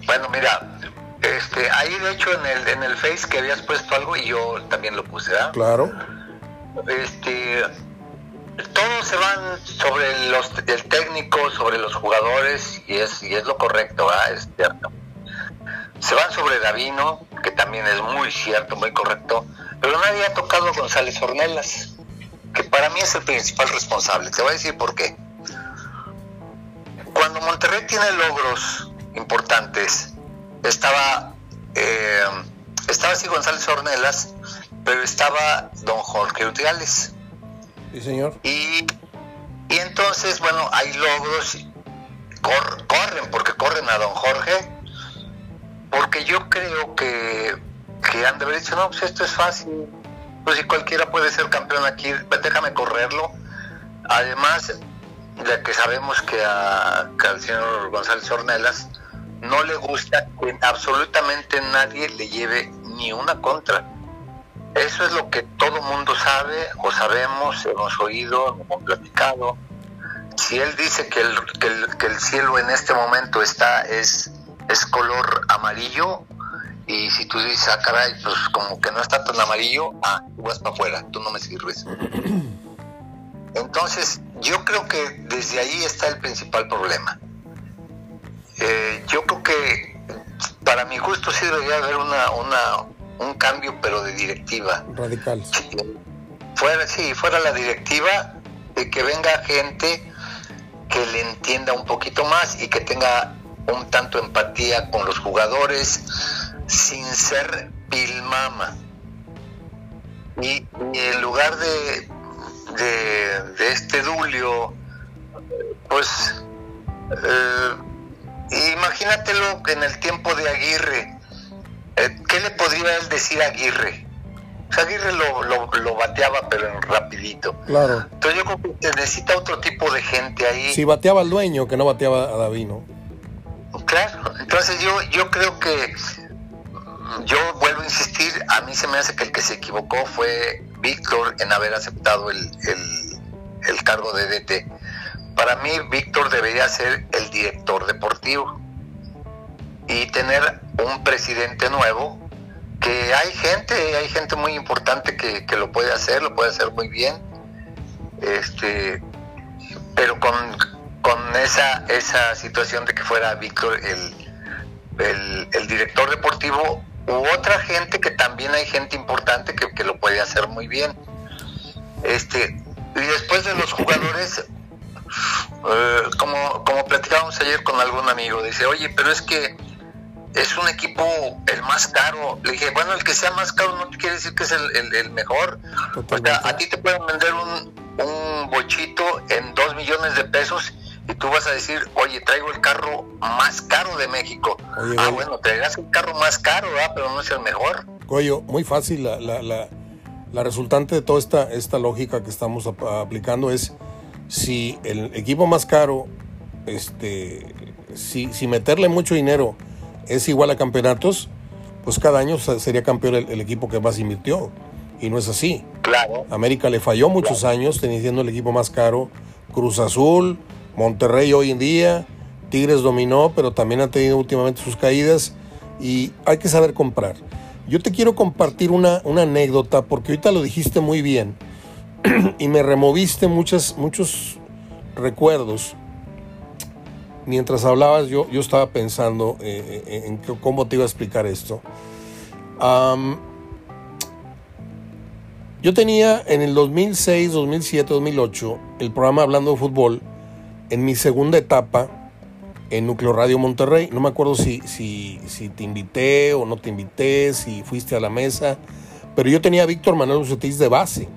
S3: Bueno, mira, este, ahí de hecho en el, en el Face que habías puesto algo y yo también lo puse, ¿ah?
S1: Claro.
S3: Este, todos se van sobre los, el técnico, sobre los jugadores y es, y es lo correcto, ¿ah? Es cierto. Se van sobre Davino, que también es muy cierto, muy correcto pero nadie ha tocado a González Ornelas, que para mí es el principal responsable. Te voy a decir por qué. Cuando Monterrey tiene logros importantes, estaba, eh, estaba así González Ornelas, pero estaba don Jorge Urdiales.
S1: Sí, señor.
S3: Y, y entonces, bueno, hay logros, corren, porque corren a don Jorge, porque yo creo que que han de haber dicho, no, pues esto es fácil, pues si cualquiera puede ser campeón aquí, déjame correrlo. Además de que sabemos que, a, al señor González Ornelas no le gusta que absolutamente nadie le lleve ni una contra. Eso es lo que todo mundo sabe o sabemos, hemos oído, hemos platicado. Si él dice que que el, que el cielo en este momento está es, es color amarillo, y si tú dices, ah, caray, pues como que no está tan amarillo, ah, tú vas para afuera, tú no me sirves. (clears throat) Entonces, yo creo que desde ahí está el principal problema. Eh, yo creo que para mi gusto sí debería haber una, una, un cambio, pero de directiva.
S1: Radical.
S3: fuera, sí, fuera la directiva, de que venga gente que le entienda un poquito más y que tenga un tanto empatía con los jugadores, sin ser pilmama. Y, en lugar de, de, este Dulio, pues eh, imagínatelo en el tiempo de Aguirre. Eh, ¿Qué le podría él decir a Aguirre? Aguirre lo, lo, bateaba, pero rapidito.
S1: Claro.
S3: Entonces yo creo que necesita otro tipo de gente ahí.
S1: Si bateaba al dueño, que no bateaba a David, ¿no?
S3: Claro. Entonces yo, yo creo que yo vuelvo a insistir, a mí se me hace que el que se equivocó fue Víctor en haber aceptado el, cargo de DT. Para mí, Víctor debería ser el director deportivo y tener un presidente nuevo, que hay gente, hay gente muy importante que, lo puede hacer, lo puede hacer muy bien, este, pero con, esa, esa situación de que fuera Víctor el, el director deportivo u otra gente que también hay gente importante que, lo puede hacer muy bien. Este, y después de los jugadores, eh, como, como platicábamos ayer con algún amigo, dice, oye, pero es que es un equipo el más caro. Le dije, bueno, el que sea más caro no quiere decir que es el, el, mejor. a ti te pueden vender un, un bochito en dos millones de pesos y tú vas a decir, oye, traigo el carro más caro de México. ah, bueno, traigas el carro más caro, pero no es el mejor.
S1: Goyo, muy fácil. La, la, la, la, resultante de toda esta, esta lógica que estamos aplicando es si el equipo más caro, este, si, si meterle mucho dinero es igual a campeonatos, pues cada año sería campeón el, equipo que más invirtió. Y no es así.
S3: Claro.
S1: América le falló muchos años teniendo el equipo más caro. Cruz Azul, Monterrey hoy en día, Tigres dominó, pero también ha tenido últimamente sus caídas y hay que saber comprar. Yo te quiero compartir una, una anécdota porque ahorita lo dijiste muy bien. (clears throat) y me removiste muchas, muchos recuerdos. Mientras hablabas, yo, yo estaba pensando eh, eh, en cómo te iba a explicar esto. yo tenía en el 2006, 2007, 2008 el programa Hablando de Fútbol en mi segunda etapa en Núcleo Radio Monterrey. No me acuerdo si, si, si te invité o no te invité, si fuiste a la mesa, pero yo tenía a Víctor Manuel Bucetis de base.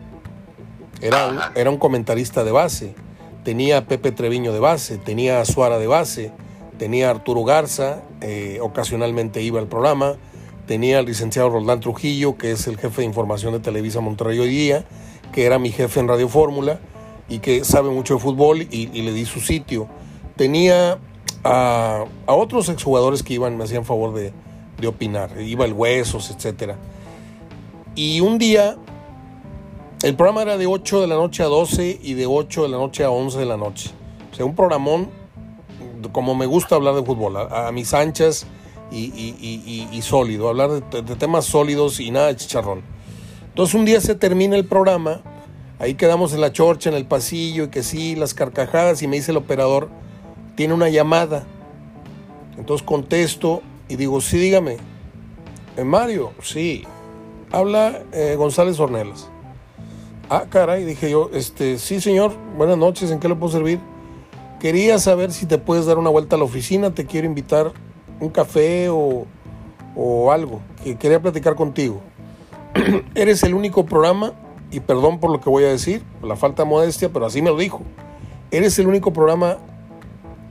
S1: Era un, era un comentarista de base. Tenía a Pepe Treviño de base, tenía a Suara de base, tenía a Arturo Garza, eh, ocasionalmente iba al programa, tenía al licenciado Roldán Trujillo, que es el jefe de información de Televisa Monterrey hoy día, que era mi jefe en Radio Fórmula y que sabe mucho de fútbol y, y le di su sitio. Tenía a, otros exjugadores que iban, me hacían favor de, opinar. Iba el Huesos, etcétera. Y un día, el programa era de 8 de la noche a 12 y de 8 de la noche a 11 de la noche. O sea, un programón, como me gusta hablar de fútbol, a, mis anchas y, sólido, hablar de, de, temas sólidos y nada de chicharrón. Entonces un día se termina el programa, ahí quedamos en la chorcha, en el pasillo, y que sí, las carcajadas, y me dice el operador, tiene una llamada. Entonces contesto y digo, sí, dígame. ¿En Mario? Sí. Habla eh, González Ornelas. Ah, caray, dije yo, este, sí, señor, buenas noches, ¿en qué le puedo servir? Quería saber si te puedes dar una vuelta a la oficina, te quiero invitar un café o, o algo, que quería platicar contigo. (clears throat) Eres el único programa, y perdón por lo que voy a decir, la falta de modestia, pero así me lo dijo. Eres el único programa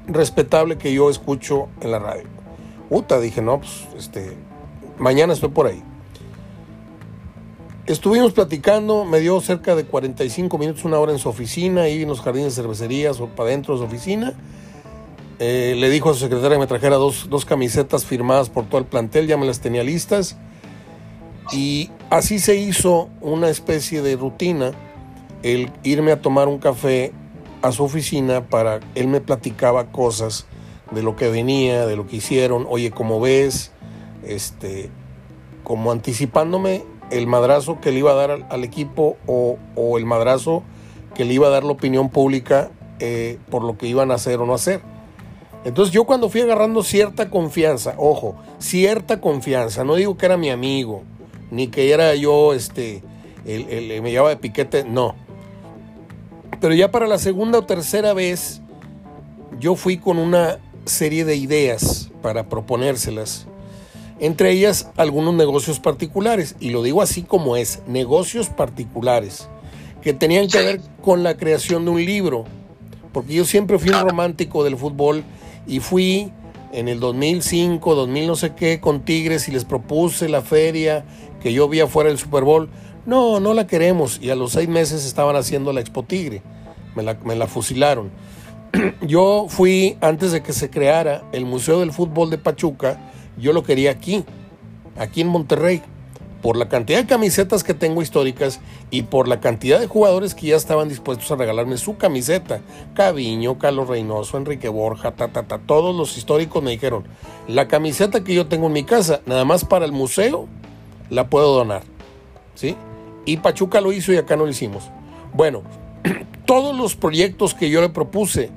S1: respetable que yo escucho en la radio. Uta, dije, no, pues, este, mañana estoy por ahí. Estuvimos platicando, me dio cerca de 45 minutos, una hora en su oficina, ahí en los jardines de cervecerías o para adentro de su oficina. Eh, le dijo a su secretaria que me trajera dos, dos camisetas firmadas por todo el plantel, ya me las tenía listas. Y así se hizo una especie de rutina el irme a tomar un café a su oficina para, él me platicaba cosas de lo que venía, de lo que hicieron, oye, como ves, este, como anticipándome el madrazo que le iba a dar al, equipo o, el madrazo que le iba a dar la opinión pública eh, por lo que iban a hacer o no hacer. Entonces yo cuando fui agarrando cierta confianza, ojo, cierta confianza, no digo que era mi amigo, ni que era yo, este, el, el me llevaba de piquete, no, pero ya para la segunda o tercera vez, yo fui con una serie de ideas para proponérselas. Entre ellas algunos negocios particulares, y lo digo así como es, negocios particulares, que tenían que ver con la creación de un libro, porque yo siempre fui un romántico del fútbol y fui en el 2005, 2000 no sé qué, con Tigres y les propuse la feria que yo vi afuera del Super Bowl. No, no la queremos. Y a los seis meses estaban haciendo la Expo Tigre. Me la, me la fusilaron. (clears throat) Yo fui, antes de que se creara el Museo del Fútbol de Pachuca, yo lo quería aquí, aquí en Monterrey, por la cantidad de camisetas que tengo históricas y por la cantidad de jugadores que ya estaban dispuestos a regalarme su camiseta. Caviño, Carlos Reynoso, Enrique Borja, ta, ta, todos los históricos me dijeron, la camiseta que yo tengo en mi casa, nada más para el museo, la puedo donar. ¿sí? Y Pachuca lo hizo y acá no lo hicimos. Bueno, (clears throat) todos los proyectos que yo le propuse,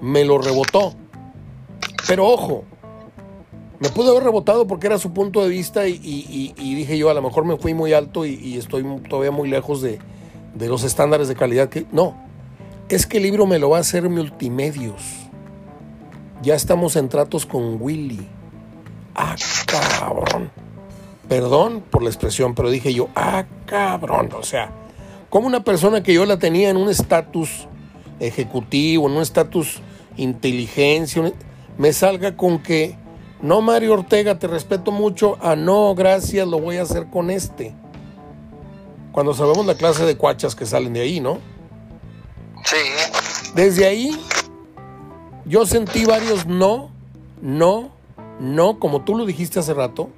S1: me lo rebotó. Pero ojo, me pudo haber rebotado porque era su punto de vista y, dije yo, a lo mejor me fui muy alto y, estoy todavía muy lejos de, los estándares de calidad que... No, es que el libro me lo va a hacer multimedios. Ya estamos en tratos con Willy. Ah, cabrón. Perdón por la expresión, pero dije yo, ah, cabrón. O sea, como una persona que yo la tenía en un estatus ejecutivo, en un estatus inteligencia, me salga con que, no Mario Ortega, te respeto mucho, ah, no, gracias, lo voy a hacer con este. Cuando sabemos la clase de cuachas que salen de ahí, ¿no?
S3: Sí.
S1: Desde ahí, yo sentí varios no, no, no, como tú lo dijiste hace rato,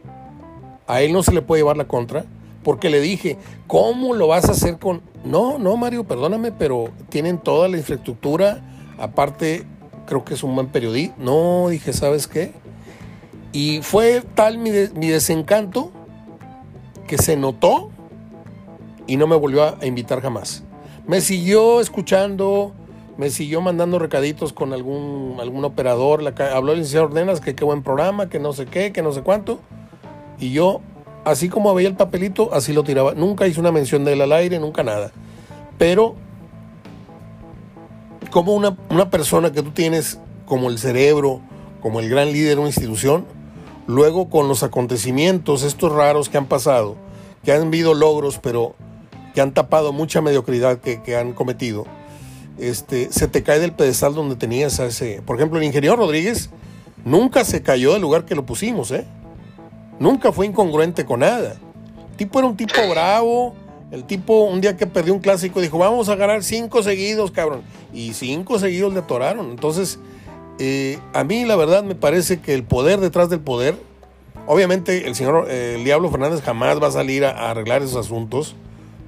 S1: a él no se le puede llevar la contra, porque le dije, ¿cómo lo vas a hacer con...? No, no, Mario, perdóname, pero tienen toda la infraestructura, aparte creo que es un buen periodista. No, dije, ¿sabes qué? Y fue tal mi, desencanto que se notó y no me volvió a invitar jamás. me siguió escuchando, me siguió mandando recaditos con algún, algún operador, habló el licenciado Ordenas, que qué buen programa, que no sé qué, que no sé cuánto, y yo, así como veía el papelito, así lo tiraba, nunca hice una mención de él al aire, nunca nada, pero como una, una persona que tú tienes como el cerebro, como el gran líder de una institución, luego con los acontecimientos, estos raros que han pasado, que han habido logros, pero que han tapado mucha mediocridad que, han cometido, este, se te cae del pedestal donde tenías a ese. Por ejemplo, el ingeniero Rodríguez nunca se cayó del lugar que lo pusimos, ¿eh? Nunca fue incongruente con nada. El tipo era un tipo (laughs) bravo. El tipo, un día que perdió un clásico, dijo: Vamos a ganar cinco seguidos, cabrón. Y cinco seguidos le atoraron. Entonces, eh, a mí la verdad me parece que el poder detrás del poder, obviamente el señor, eh, el Diablo Fernández jamás va a salir a, arreglar esos asuntos,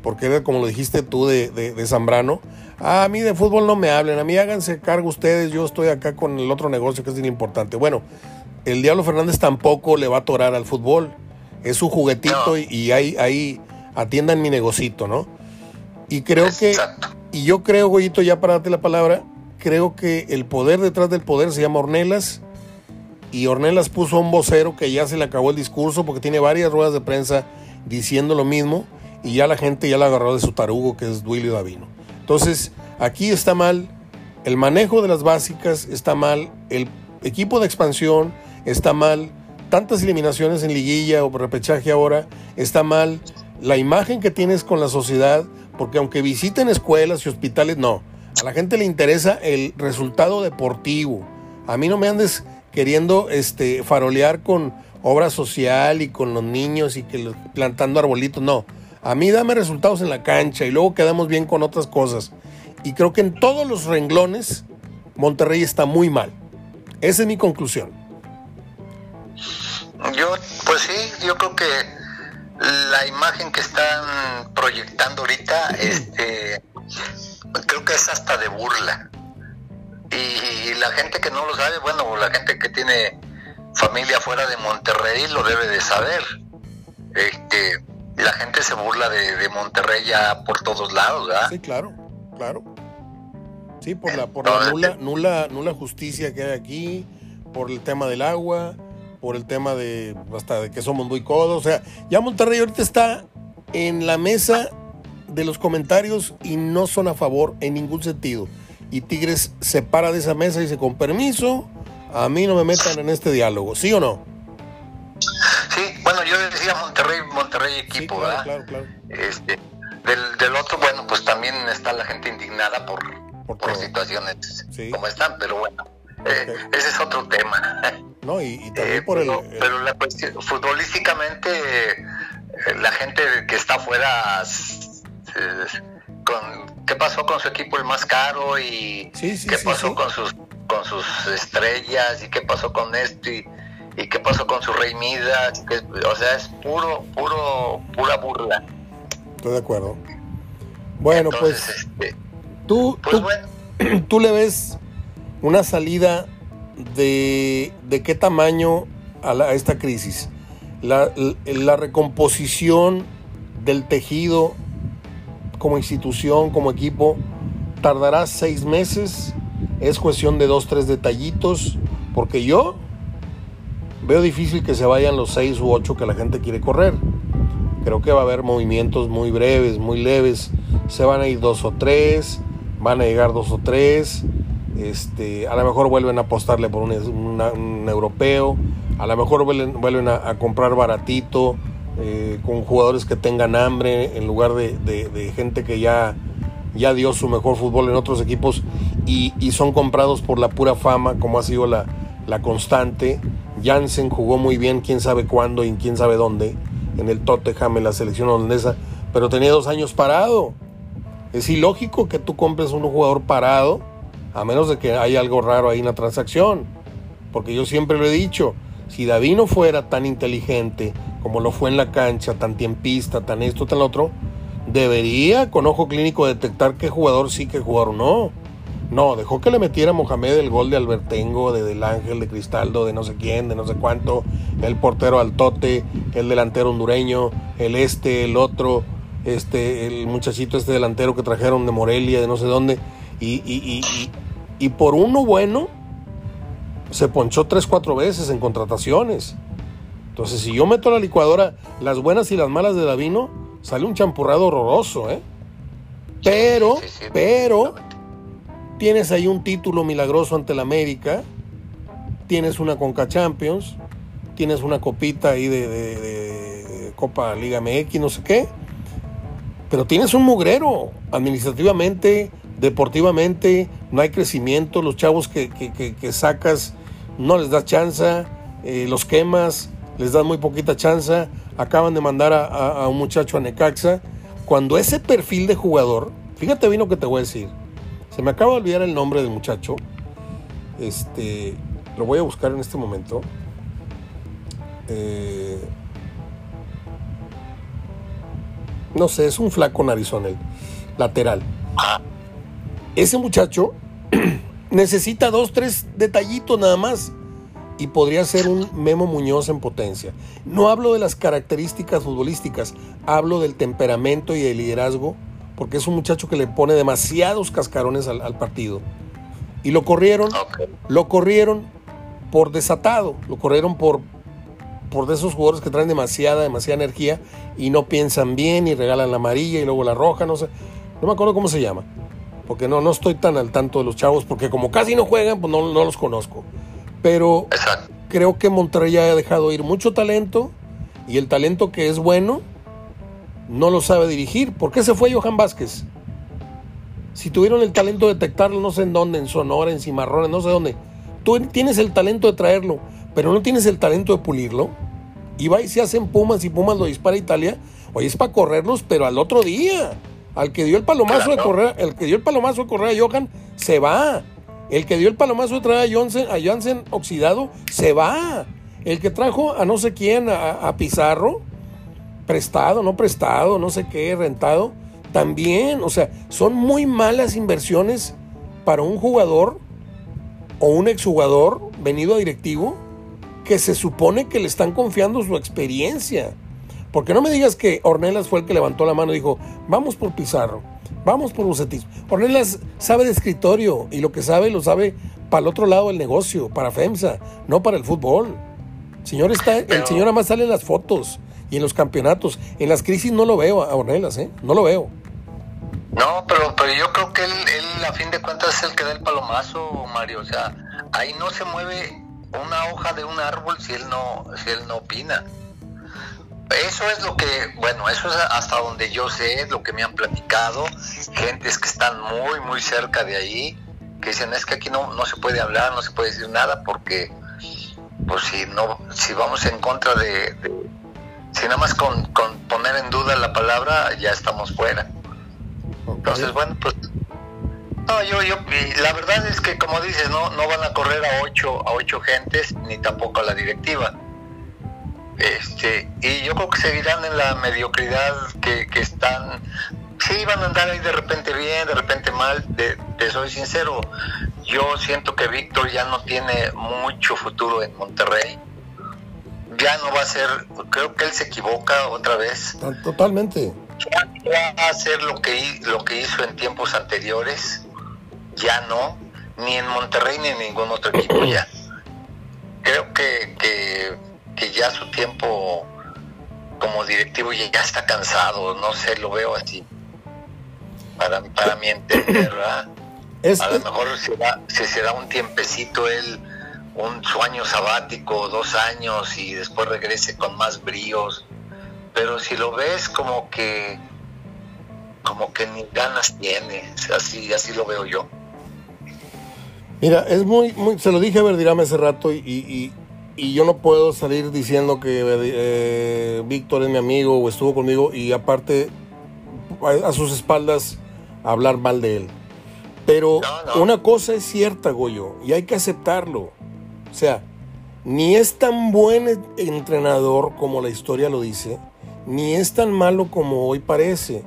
S1: porque era como lo dijiste tú de, de, Zambrano, ah, a mí de fútbol no me hablen, a mí háganse cargo ustedes, yo estoy acá con el otro negocio que es bien importante. Bueno, el Diablo Fernández tampoco le va a atorar al fútbol, es su juguetito y, ahí, ahí atiendan mi negocito, ¿no? Y creo que, y yo creo, Goyito, ya para darte la palabra, creo que el poder detrás del poder se llama Ornelas. Y Ornelas puso a un vocero que ya se le acabó el discurso porque tiene varias ruedas de prensa diciendo lo mismo. Y ya la gente ya la agarró de su tarugo que es Duilio Davino. Entonces, aquí está mal el manejo de las básicas, está mal el equipo de expansión, está mal tantas eliminaciones en liguilla o repechaje ahora, está mal la imagen que tienes con la sociedad, porque aunque visiten escuelas y hospitales, no, a la gente le interesa el resultado deportivo. A mí no me andes queriendo este, farolear con obra social y con los niños y que plantando arbolitos. No. A mí dame resultados en la cancha y luego quedamos bien con otras cosas. Y creo que en todos los renglones Monterrey está muy mal. Esa es mi conclusión.
S3: Yo, pues sí, yo creo que la imagen que están proyectando ahorita, este, creo que es hasta de burla. Y, la gente que no lo sabe, bueno, la gente que tiene familia fuera de Monterrey lo debe de saber. Este, la gente se burla de, Monterrey ya por todos lados, ¿verdad?
S1: Sí, claro, claro. Sí, por la, por la nula, nula, nula justicia que hay aquí, por el tema del agua, por el tema de hasta de que somos muy codos. O sea, ya Monterrey ahorita está en la mesa de los comentarios y no son a favor en ningún sentido. Y Tigres se para de esa mesa y dice, con permiso, a mí no me metan en este diálogo, ¿sí o no?
S3: Sí, bueno, yo decía Monterrey, Monterrey equipo,
S1: claro, Claro, claro.
S3: Este, del, otro, bueno, pues también está la gente indignada por, por, situaciones como están, pero bueno, eh, ese es otro tema. (laughs)
S1: No, y, también eh, por el,
S3: Pero la cuestión, futbolísticamente, eh, la gente que está afuera con qué pasó con su equipo el más caro y qué pasó con sus con sus estrellas y qué pasó con esto y, qué pasó con su rey Midas, o sea, es puro puro pura burla.
S1: Estoy de acuerdo. Bueno, pues este, tú, pues tú, (clears throat) le ves una salida de, de qué tamaño a, esta crisis. La, la recomposición del tejido como institución, como equipo, tardará seis meses. Es cuestión de dos, tres detallitos, porque yo veo difícil que se vayan los seis u ocho que la gente quiere correr. Creo que va a haber movimientos muy breves, muy leves. Se van a ir dos o tres, van a llegar dos o tres. Este, a lo mejor vuelven a apostarle por un, europeo, a lo mejor vuelven, a comprar baratito, eh, con jugadores que tengan hambre en lugar de, gente que ya, ya dio su mejor fútbol en otros equipos y, son comprados por la pura fama, como ha sido la, la constante. Jansen jugó muy bien, quién sabe cuándo y quién sabe dónde, en el Tottenham, en la selección holandesa, pero tenía dos años parado. Es ilógico que tú compres un jugador parado, a menos de que haya algo raro ahí en la transacción. Porque yo siempre lo he dicho, si David no fuera tan inteligente como lo fue en la cancha, tan tiempista, tan esto, tan otro, debería con ojo clínico detectar qué jugador sí, qué jugador no. No, dejó que le metiera Mohamed el gol de Albertengo, de Del Ángel, de Cristaldo, de no sé quién, de no sé cuánto, el portero Altote, el delantero hondureño, el este, el otro. este, el muchachito este delantero que trajeron de Morelia, de no sé dónde, y, y, y, y por uno bueno se ponchó tres, cuatro veces en contrataciones. Entonces, si yo meto a la licuadora las buenas y las malas de Davino, sale un champurrado horroroso, ¿eh? Pero, pero, tienes ahí un título milagroso ante la América, tienes una Conca Champions, tienes una copita ahí de, de Copa Liga MX, no sé qué, pero tienes un mugrero administrativamente, deportivamente, no hay crecimiento, los chavos que, sacas no les das chance, eh, los quemas, les das muy poquita chance, acaban de mandar a, un muchacho a Necaxa, cuando ese perfil de jugador, fíjate bien lo que te voy a decir, se me acaba de olvidar el nombre del muchacho, este, lo voy a buscar en este momento. Eh, no sé, es un flaco narizonel, lateral. Ese muchacho (clears throat) necesita dos, tres detallitos nada más y podría ser un Memo Muñoz en potencia. No hablo de las características futbolísticas, hablo del temperamento y del liderazgo, porque es un muchacho que le pone demasiados cascarones al, al partido. Y lo corrieron, okay. lo corrieron por desatado, lo corrieron por, por de esos jugadores que traen demasiada, demasiada energía y no piensan bien y regalan la amarilla y luego la roja, no sé. No me acuerdo cómo se llama. Porque no, no estoy tan al tanto de los chavos, porque como casi no juegan, pues no, no los conozco. Pero
S3: Exacto.
S1: creo que Monterrey ha dejado ir mucho talento y el talento que es bueno no lo sabe dirigir. ¿Por qué se fue Johan Vázquez? Si tuvieron el talento de detectarlo, no sé en dónde, en Sonora, en Cimarrones, no sé dónde. Tú tienes el talento de traerlo, pero no tienes el talento de pulirlo. Y va y se hacen Pumas y Pumas lo dispara Italia. Oye, es para correrlos, pero al otro día. Al que dio el palomazo claro. de correr, el que dio el palomazo de correr a Johan, se va. El que dio el palomazo de traer a Johnson, a Jansen oxidado, se va. El que trajo a no sé quién, a, a Pizarro, prestado, no prestado, no sé qué, rentado, también. O sea, son muy malas inversiones para un jugador o un exjugador venido a directivo que se supone que le están confiando su experiencia. Porque no me digas que Ornelas fue el que levantó la mano y dijo, vamos por Pizarro, vamos por Bucetich. Ornelas sabe de escritorio y lo que sabe lo sabe para el otro lado del negocio, para FEMSA, no para el fútbol. Señor está, el señor además sale en las fotos y en los campeonatos. En las crisis no lo veo a Ornelas, ¿eh? No lo veo.
S3: No, pero, pero yo creo que él, él, a fin de cuentas, es el que da el palomazo, Mario. O sea, ahí no se mueve una hoja de un árbol si él no, si él no opina. Eso es lo que, bueno, eso es hasta donde yo sé, lo que me han platicado, gentes que están muy, muy cerca de ahí, que dicen, es que aquí no, no se puede hablar, no se puede decir nada, porque, pues si no, si vamos en contra de, de si nada más con, con poner en duda la palabra, ya estamos fuera. Entonces, bueno, pues no, yo, yo, la verdad es que como dices, no, no van a correr a ocho, a ocho gentes, ni tampoco a la directiva. Este, y yo creo que seguirán en la mediocridad que, que están, sí van a andar ahí de repente bien, de repente mal, de, te soy sincero, yo siento que Víctor ya no tiene mucho futuro en Monterrey. Ya no va a ser, creo que él se equivoca otra vez.
S1: Totalmente
S3: va a hacer lo que, lo que hizo en tiempos anteriores, ya no, ni en Monterrey ni en ningún otro equipo ya. Creo que, que, que ya su tiempo como directivo ya, está cansado, no sé, lo veo así. Para, para mi entender, ¿verdad? (coughs) A lo mejor si, da, se da un tiempecito él, un sueño sabático, dos años y después regrese con más bríos pero si lo ves como que como que ni ganas tiene, así, así lo veo yo.
S1: Mira, es muy, muy se lo dije a Verdirame hace rato y, y, y yo no puedo salir diciendo que eh, Víctor es mi amigo o estuvo conmigo y aparte a, a sus espaldas hablar mal de él. Pero no, no. una cosa es cierta, Goyo, y hay que aceptarlo. O sea, ni es tan buen entrenador como la historia lo dice, ni es tan malo como hoy parece.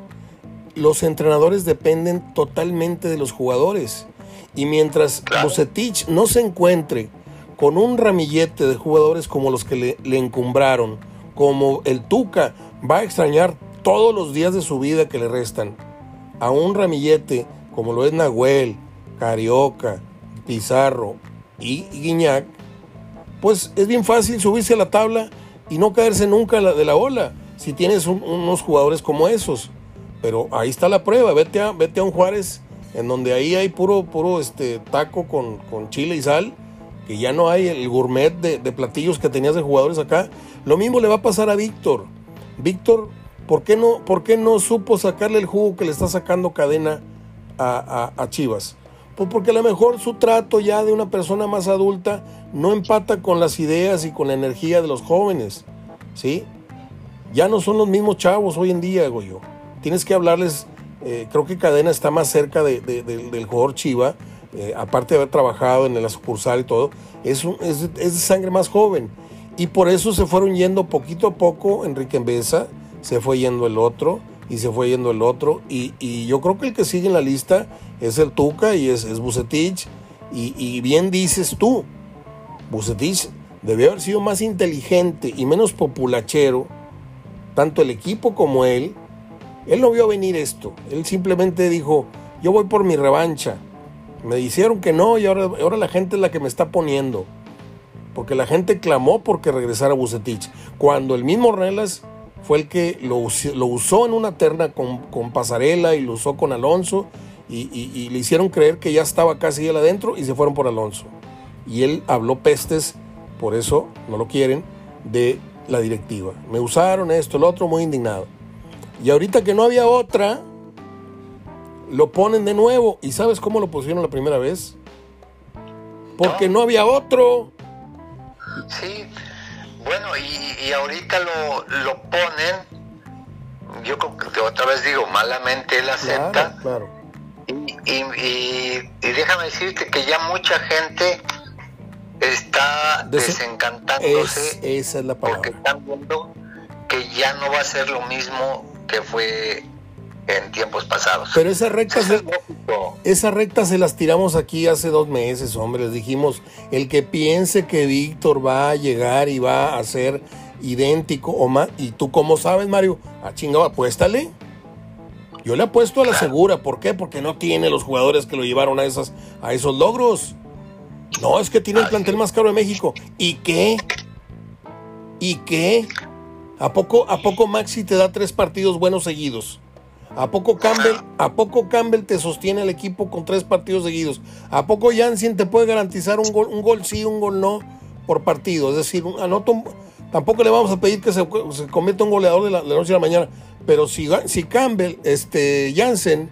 S1: Los entrenadores dependen totalmente de los jugadores. Y mientras. Bucetich no se encuentre con un ramillete de jugadores como los que le, encumbraron, como el Tuca, va a extrañar todos los días de su vida que le restan a un ramillete como lo es Nahuel, Carioca, Pizarro y, Guiñac, pues es bien fácil subirse a la tabla y no caerse nunca de la ola si tienes unos jugadores como esos. Pero ahí está la prueba, vete a, vete a un Juárez en donde ahí hay puro, puro este, taco con, con chile y sal, que ya no hay el gourmet de, platillos que tenías de jugadores acá. Lo mismo le va a pasar a Víctor. Víctor, ¿por qué no, por qué no supo sacarle el jugo que le está sacando cadena a, a Chivas? Pues porque a lo mejor su trato ya de una persona más adulta no empata con las ideas y con la energía de los jóvenes, ¿sí? Ya no son los mismos chavos hoy en día, yo. Tienes que hablarles, eh, creo que Cadena está más cerca del jugador Chiva, eh, aparte de haber trabajado en la sucursal y todo, es, de sangre más joven. Y por eso se fueron yendo poquito a poco Enrique Embeza, se fue yendo el otro, y se fue yendo el otro. Y, yo creo que el que sigue en la lista es el Tuca y es, es Bucetich. Y, bien dices tú, Bucetich debió haber sido más inteligente y menos populachero, tanto el equipo como él. Él no vio venir esto, él simplemente dijo, yo voy por mi revancha. Me dijeron que no y ahora, ahora la gente es la que me está poniendo. Porque la gente clamó porque regresara Bucetich. Cuando el mismo Relas fue el que lo, usó en una terna con, Pasarela y lo usó con Alonso y, le hicieron creer que ya estaba casi él adentro y se fueron por Alonso. Y él habló pestes, por eso no lo quieren, de la directiva. Me usaron esto, el otro, muy indignado. Y ahorita que no había otra, lo ponen de nuevo. ¿Y sabes cómo lo pusieron la primera vez? Porque no había otro.
S3: Sí, bueno, y, ahorita lo, lo ponen, yo creo que otra vez digo, malamente él acepta.
S1: Claro,
S3: Y, déjame decirte que ya mucha gente está desencantándose.
S1: esa es la palabra.
S3: Porque están viendo que ya no va a ser lo mismo que fue en tiempos pasados.
S1: Pero esa recta, se, esa recta se las tiramos aquí hace dos meses, hombre. Les dijimos, el que piense que Víctor va a llegar y va a ser idéntico o más, y tú cómo sabes, Mario, a ah, chingado, apuéstale. Yo le apuesto a la segura, ¿por qué? Porque no tiene los jugadores que lo llevaron a, esas, a esos logros. No, es que tiene el plantel más caro de México. ¿Y qué? ¿Y qué? ¿A poco, ¿A poco Maxi te da tres partidos buenos seguidos? ¿A poco Campbell, a poco Campbell te sostiene el equipo con tres partidos seguidos? ¿A poco Jansen te puede garantizar un gol, un gol sí, un gol no por partido? Es decir, anoto, tampoco le vamos a pedir que se, se cometa un goleador de la, noche a la mañana, pero si, si Campbell, este, Jansen,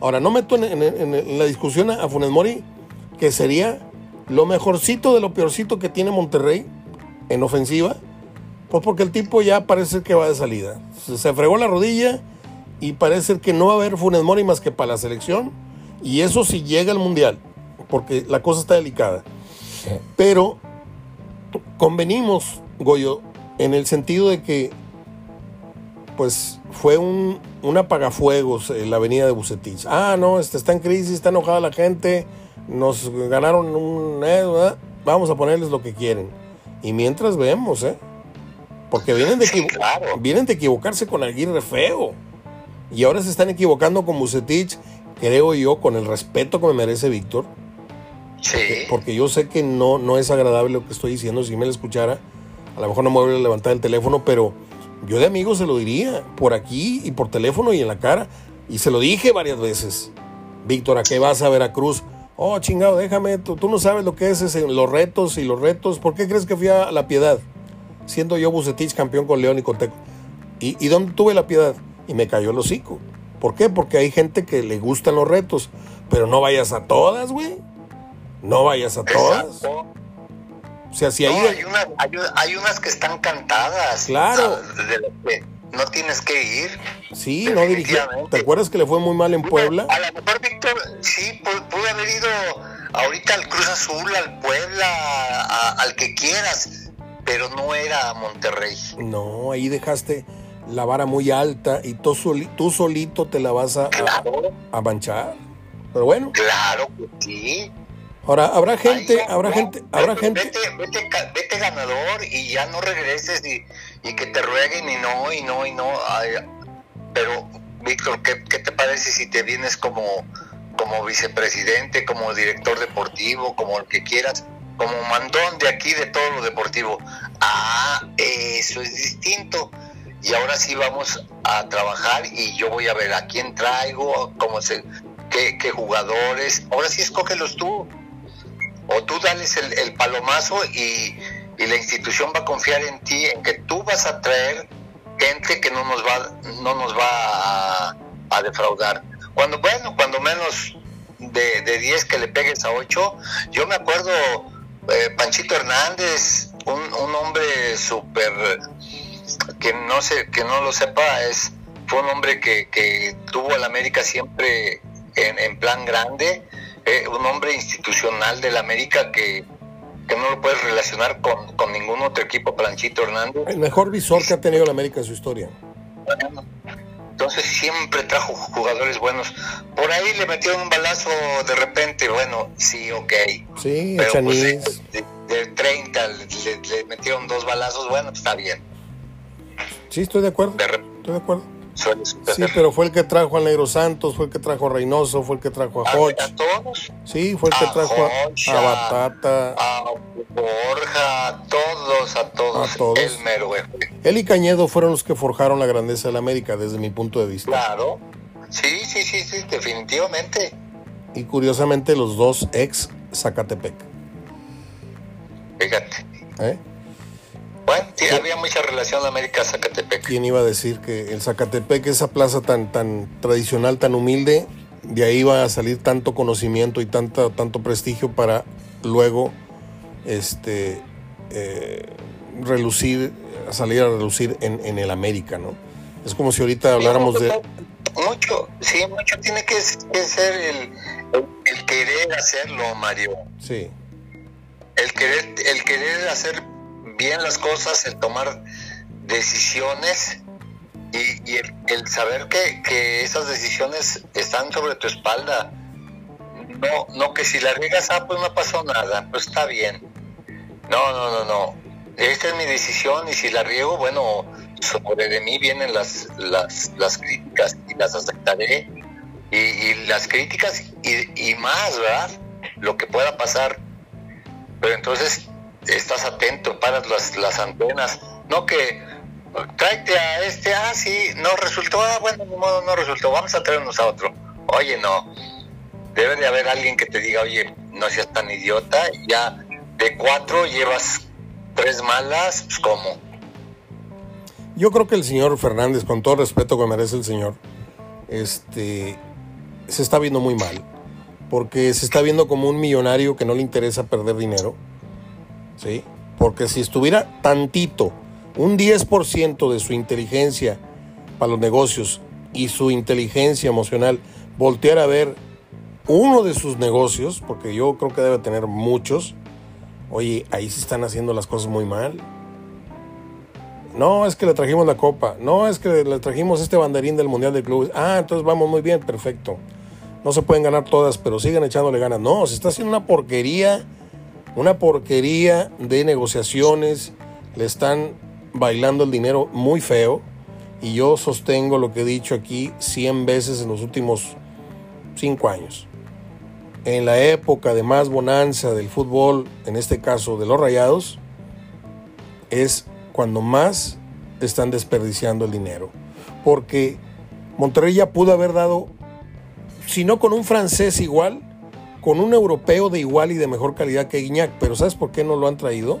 S1: ahora no meto en, la discusión a Funes Mori, que sería lo mejorcito de lo peorcito que tiene Monterrey en ofensiva, pues porque el tipo ya parece que va de salida. se fregó la rodilla y parece que no va a haber Funes Mori más que para la selección y eso si llega al mundial porque la cosa está delicada. Pero convenimos Goyo en el sentido de que pues fue un, un apagafuegos en la avenida de Bucetich. Ah no este está en crisis está enojada la gente nos ganaron un eh, vamos a ponerles lo que quieren. Y mientras vemos eh porque vienen de, vienen de equivocarse con Aguirre feo y ahora se están equivocando con Bucetich, creo yo, con el respeto que me merece Víctor.
S3: Sí.
S1: Porque, yo sé que no, no es agradable lo que estoy diciendo. Si me lo escuchara, a lo mejor no me voy a levantar el teléfono, pero yo de amigo se lo diría, por aquí y por teléfono y en la cara. Y se lo dije varias veces. Víctor, ¿a qué vas a Veracruz? Oh, chingado, déjame, tú, no sabes lo que es ese, los retos y los retos. ¿Por qué crees que fui a La Piedad? Siendo yo Bucetich campeón con León y con Teco. ¿Y, ¿Y dónde tuve La Piedad? Y me cayó el hocico. ¿Por qué? Porque hay gente que le gustan los retos, pero no vayas a todas, güey. No vayas a todas.
S3: O sea, si hay... hay, hay, unas que están cantadas.
S1: Claro.
S3: no tienes que ir.
S1: Sí, no dirigió. ¿Te acuerdas que le fue muy mal en Puebla?
S3: A lo mejor, Víctor, sí, pudo haber ido ahorita al Cruz Azul, al Puebla, al que quieras, pero no era a Monterrey.
S1: No, ahí dejaste la vara muy alta y tú, tú solito te la vas a, a, manchar. Pero bueno.
S3: Claro que sí.
S1: Ahora, habrá gente, habrá gente, habrá gente.
S3: Vete, vete, ganador y ya no regreses y, que te rueguen y no, y no, y no. pero Víctor, ¿qué, ¿qué, te parece si te vienes como, como vicepresidente, como director deportivo, como el que quieras, como mandón de aquí de todo lo deportivo? Ah, eso es distinto. Y ahora sí vamos a trabajar y yo voy a ver a quién traigo, cómo se, qué, qué jugadores. Ahora sí escógelos tú. O tú dales el, palomazo y, y la institución va a confiar en ti, en que tú vas a traer gente que no nos va, no nos va a, defraudar. Cuando, bueno, cuando menos de, de 10 que le pegues a 8, yo me acuerdo, eh, Panchito Hernández, un, un hombre súper, que no sé, que no lo sepa, es, fue un hombre que, que tuvo al América siempre en, en plan grande, eh, un hombre institucional del América que, que no lo puedes relacionar con, con ningún otro equipo, Planchito Hernández.
S1: El mejor visor que ha tenido la América en su historia.
S3: Entonces siempre trajo jugadores buenos. Por ahí le metieron un balazo de repente, bueno, sí, ok.
S1: Sí,
S3: Pero pues, de, de, 30 le, le, metieron dos balazos, bueno, está bien.
S1: Sí, estoy de acuerdo. De estoy de acuerdo. Sí, pero fue el que trajo al Negro Santos, fue el que trajo a Reynoso, fue el que trajo a Hodge.
S3: ¿A todos?
S1: Sí, fue el que
S3: a
S1: trajo a, a, Batata.
S3: A Borja, a todos, a todos.
S1: A todos.
S3: El mero
S1: Él y Cañedo fueron los que forjaron la grandeza de la América, desde mi punto de vista.
S3: Claro. Sí, sí, sí, sí, definitivamente.
S1: Y curiosamente los dos ex Zacatepec.
S3: Fíjate.
S1: ¿Eh?
S3: Bueno, sí, había mucha relación América-Zacatepec.
S1: ¿Quién iba a decir que el Zacatepec, esa plaza tan, tan tradicional, tan humilde, de ahí iba a salir tanto conocimiento y tanto, tanto prestigio para luego este, eh, relucir, salir a relucir en, en, el América, ¿no? Es como si ahorita habláramos de...
S3: Mucho, sí, mucho tiene que, que ser el, el, querer hacerlo, Mario.
S1: Sí.
S3: El querer, el querer hacer bien las cosas, el tomar decisiones y, el, saber que, que, esas decisiones están sobre tu espalda. No, no que si la riegas, ah, pues no pasó nada, pues está bien. No, no, no, no. Esta es mi decisión y si la riego, bueno, sobre de mí vienen las, las, las críticas y las aceptaré. Y, y las críticas y, y más, ¿verdad? Lo que pueda pasar. Pero entonces estás atento, paras las, las antenas, no que tráete a este, ah, sí, no resultó, ah, bueno, de modo no resultó, vamos a traernos a otro. Oye, no, debe de haber alguien que te diga, oye, no seas tan idiota, ya de cuatro llevas tres malas, pues ¿cómo?
S1: Yo creo que el señor Fernández, con todo el respeto que merece el señor, este, se está viendo muy mal, porque se está viendo como un millonario que no le interesa perder dinero ¿sí? Porque si estuviera tantito, un 10% de su inteligencia para los negocios y su inteligencia emocional, voltear a ver uno de sus negocios, porque yo creo que debe tener muchos, oye, ahí se están haciendo las cosas muy mal. No, es que le trajimos la copa. No, es que le trajimos este banderín del Mundial de Clubes. Ah, entonces vamos muy bien, perfecto. No se pueden ganar todas, pero sigan echándole ganas. No, se está haciendo una porquería una porquería de negociaciones, le están bailando el dinero muy feo y yo sostengo lo que he dicho aquí 100 veces en los últimos 5 años. En la época de más bonanza del fútbol, en este caso de los Rayados, es cuando más están desperdiciando el dinero. Porque Monterrey ya pudo haber dado, si no con un francés igual, con un europeo de igual y de mejor calidad que Guiñac. Pero ¿sabes por qué no lo han traído?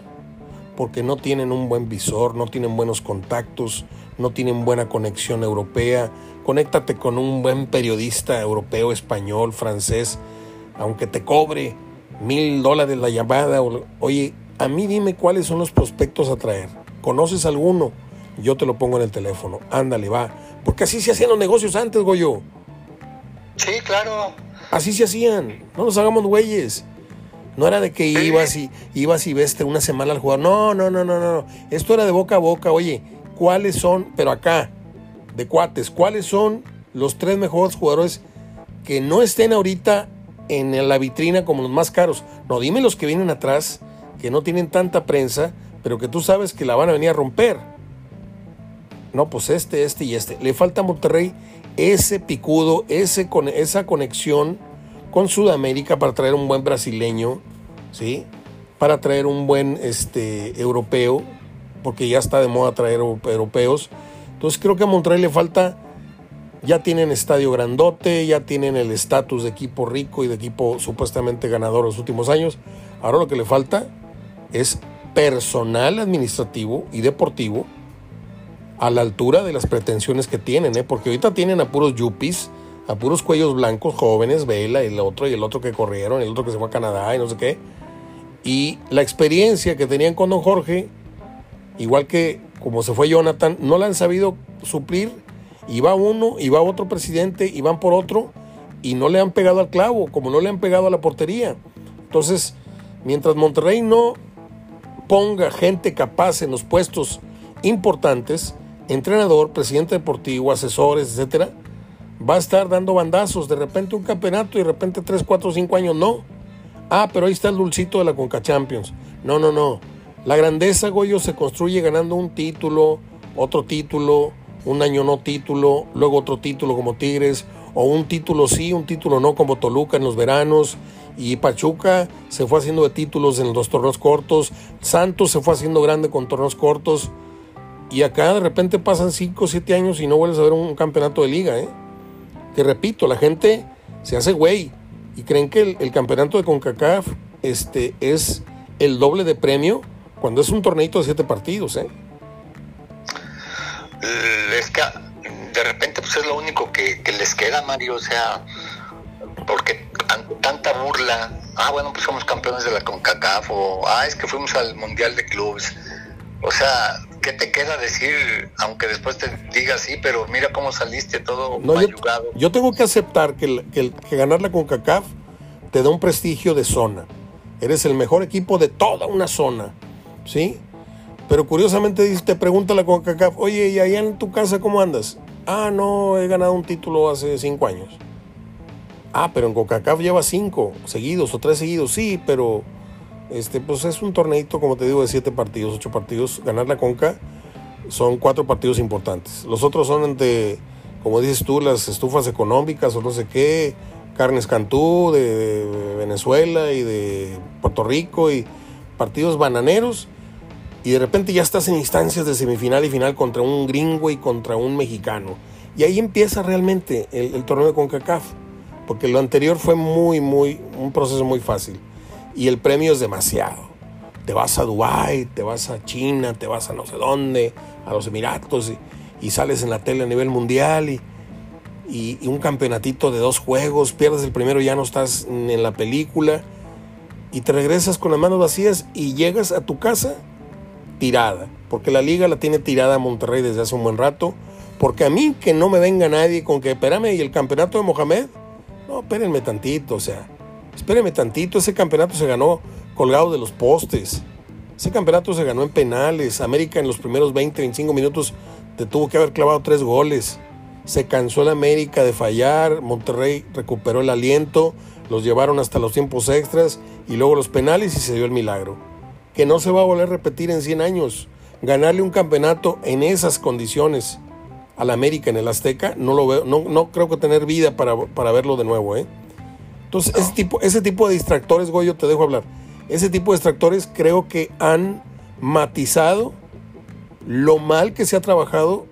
S1: Porque no tienen un buen visor, no tienen buenos contactos, no tienen buena conexión europea. Conéctate con un buen periodista europeo, español, francés, aunque te cobre mil dólares la llamada. Oye, a mí dime cuáles son los prospectos a traer. ¿Conoces alguno? Yo te lo pongo en el teléfono. Ándale, va. Porque así se hacían los negocios antes, Goyo.
S3: Sí, claro.
S1: Así se hacían, no nos hagamos güeyes. No era de que ibas y ibas y veste una semana al jugador. No, no, no, no, no. Esto era de boca a boca. Oye, ¿cuáles son, pero acá, de cuates, cuáles son los tres mejores jugadores que no estén ahorita en la vitrina como los más caros? No, dime los que vienen atrás, que no tienen tanta prensa, pero que tú sabes que la van a venir a romper. no, pues este, este y este. Le falta a Monterrey ese picudo, ese, esa conexión con Sudamérica para traer un buen brasileño, ¿sí? Para traer un buen este, europeo, porque ya está de moda traer europeos. Entonces creo que a Monterrey le falta, ya tienen estadio grandote, ya tienen el estatus de equipo rico y de equipo supuestamente ganador los últimos años. Ahora lo que le falta es personal administrativo y deportivo a la altura de las pretensiones que tienen, ¿eh? porque ahorita tienen a puros yuppies, a puros cuellos blancos jóvenes, Vela el otro, y el otro que corrieron, el otro que se fue a Canadá y no sé qué. Y la experiencia que tenían con don Jorge, igual que como se fue Jonathan, no la han sabido suplir. Y va uno, y va otro presidente, y van por otro, y no le han pegado al clavo, como no le han pegado a la portería. Entonces, mientras Monterrey no ponga gente capaz en los puestos importantes, entrenador, presidente deportivo, asesores, etcétera, va a estar dando bandazos, de repente un campeonato y de repente 3, 4, 5 años no. Ah, pero ahí está el dulcito de la Conca Champions. No, no, no. La grandeza, Goyo, se construye ganando un título, otro título, un año no título, luego otro título como Tigres, o un título sí, un título no como Toluca en los veranos. Y Pachuca se fue haciendo de títulos en los torneos cortos. Santos se fue haciendo grande con torneos cortos. Y acá de repente pasan 5 o 7 años y no vuelves a ver un campeonato de liga, ¿eh? Que repito, la gente se hace güey y creen que el, campeonato de CONCACAF este, es el doble de premio cuando es un torneito de 7 partidos, ¿eh?
S3: Les de repente pues es lo único que, les queda, Mario, o sea, porque tanta burla, ah, bueno, pues somos campeones de la CONCACAF, o ah, es que fuimos al Mundial de Clubes, o sea, ¿qué te queda decir? Aunque después te diga sí, pero mira cómo saliste todo no,
S1: yo, tengo que aceptar que, que, que ganar la CONCACAF te da un prestigio de zona. Eres el mejor equipo de toda una zona, ¿sí? Pero curiosamente te pregunta la CONCACAF, oye, ¿y allá en tu casa cómo andas? Ah, no, he ganado un título hace cinco años. Ah, pero en CONCACAF lleva cinco seguidos o tres seguidos, sí, pero este, pues es un torneito, como te digo, de siete partidos, ocho partidos. Ganar la Conca son cuatro partidos importantes. Los otros son entre, como dices tú, las estufas económicas o no sé qué, Carnes Cantú de, Venezuela y de Puerto Rico y partidos bananeros. Y de repente ya estás en instancias de semifinal y final contra un gringo y contra un mexicano. Y ahí empieza realmente el, el torneo de CONCACAF. Porque lo anterior fue muy, muy, un proceso muy fácil y el premio es demasiado. Te vas a Dubái, te vas a China, te vas a no sé dónde, a los Emiratos y, sales en la tele a nivel mundial y, y, un campeonatito de dos juegos, pierdes el primero, ya no estás en la película y te regresas con las manos vacías y llegas a tu casa tirada, porque la liga la tiene tirada a Monterrey desde hace un buen rato, porque a mí que no me venga nadie con que, espérame, ¿y el campeonato de Mohamed? No, espérenme tantito, o sea, Espéreme tantito, ese campeonato se ganó colgado de los postes. Ese campeonato se ganó en penales. América en los primeros 20, 25 minutos te tuvo que haber clavado tres goles. Se cansó el América de fallar. Monterrey recuperó el aliento. Los llevaron hasta los tiempos extras y luego los penales y se dio el milagro. Que no se va a volver a repetir en 100 años. Ganarle un campeonato en esas condiciones al América en el Azteca, no lo veo, no, no creo que tener vida para, para verlo de nuevo, ¿eh? Entonces, ese, tipo, ese tipo de distractores, Goyo, te dejo hablar. Ese tipo de distractores creo que han matizado lo mal que se ha trabajado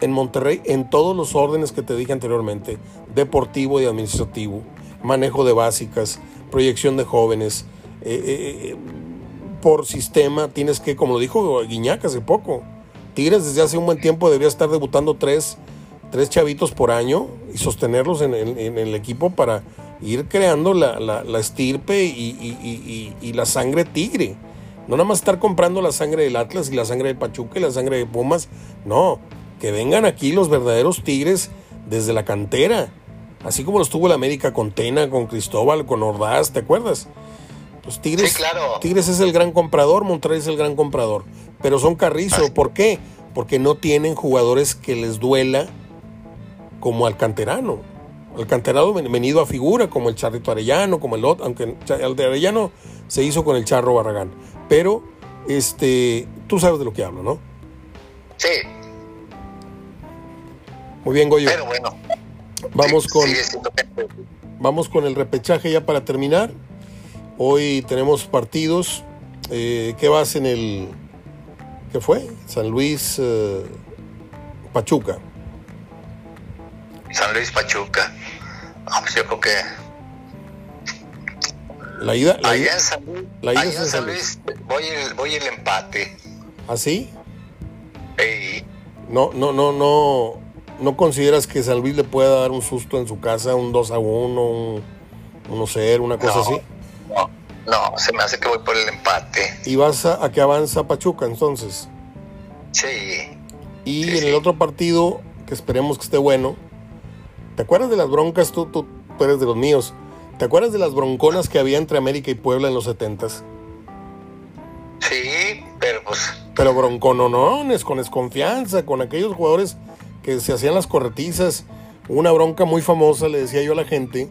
S1: en Monterrey en todos los órdenes que te dije anteriormente, deportivo y administrativo, manejo de básicas, proyección de jóvenes. Eh, eh, eh, por sistema tienes que, como lo dijo Guiñac hace poco, Tigres desde hace un buen tiempo debería estar debutando tres, tres chavitos por año y sostenerlos en el equipo para ir creando la, la, estirpe y, la sangre tigre. No nada más estar comprando la sangre del Atlas y la sangre del Pachuca y la sangre de Pumas. No, que vengan aquí los verdaderos tigres desde la cantera. Así como los tuvo el América con Tena, con Cristóbal, con Ordaz, ¿te acuerdas? Los Tigres,
S3: claro.
S1: Tigres es el gran comprador, Monterrey es el gran comprador. Pero son carrizo. ¿Por qué? Porque no tienen jugadores que les duela como al canterano. El canterano venido a figura, como el Charrito Arellano, como el otro, aunque el de Arellano se hizo con el Charro Barragán. Pero este, tú sabes de lo que hablo, ¿no?
S3: Sí.
S1: Muy bien, Goyo.
S3: Pero bueno.
S1: Vamos
S3: sí,
S1: con vamos con el repechaje ya para terminar. Hoy tenemos partidos. Eh, ¿Qué vas en el qué fue? San Luis eh, Pachuca.
S3: San Luis Pachuca. Ah, pues yo creo que
S1: La ida, la
S3: allá
S1: ida-
S3: en San Luis,
S1: la ida
S3: allá
S1: es en San
S3: Luis voy el, voy el empate.
S1: ¿así?
S3: Ey,
S1: No, no, no, no, no consideras que San Luis le pueda dar un susto en su casa, un 2 a 1, un 1 0, una cosa
S3: No.
S1: así.
S3: no, no, se me hace que voy por el empate.
S1: Y vas a, a que avanza Pachuca entonces.
S3: Sí.
S1: Y
S3: Sí,
S1: en
S3: sí.
S1: el otro partido, que esperemos que esté bueno, ¿te acuerdas de las broncas? Tú, tú, tú eres de los míos. ¿Te acuerdas de las bronconas que había entre América y Puebla en los 70s?
S3: Sí, pero pues
S1: Pero broncononones, con desconfianza, con aquellos jugadores que se hacían las corretizas. Una bronca muy famosa, le decía yo a la gente,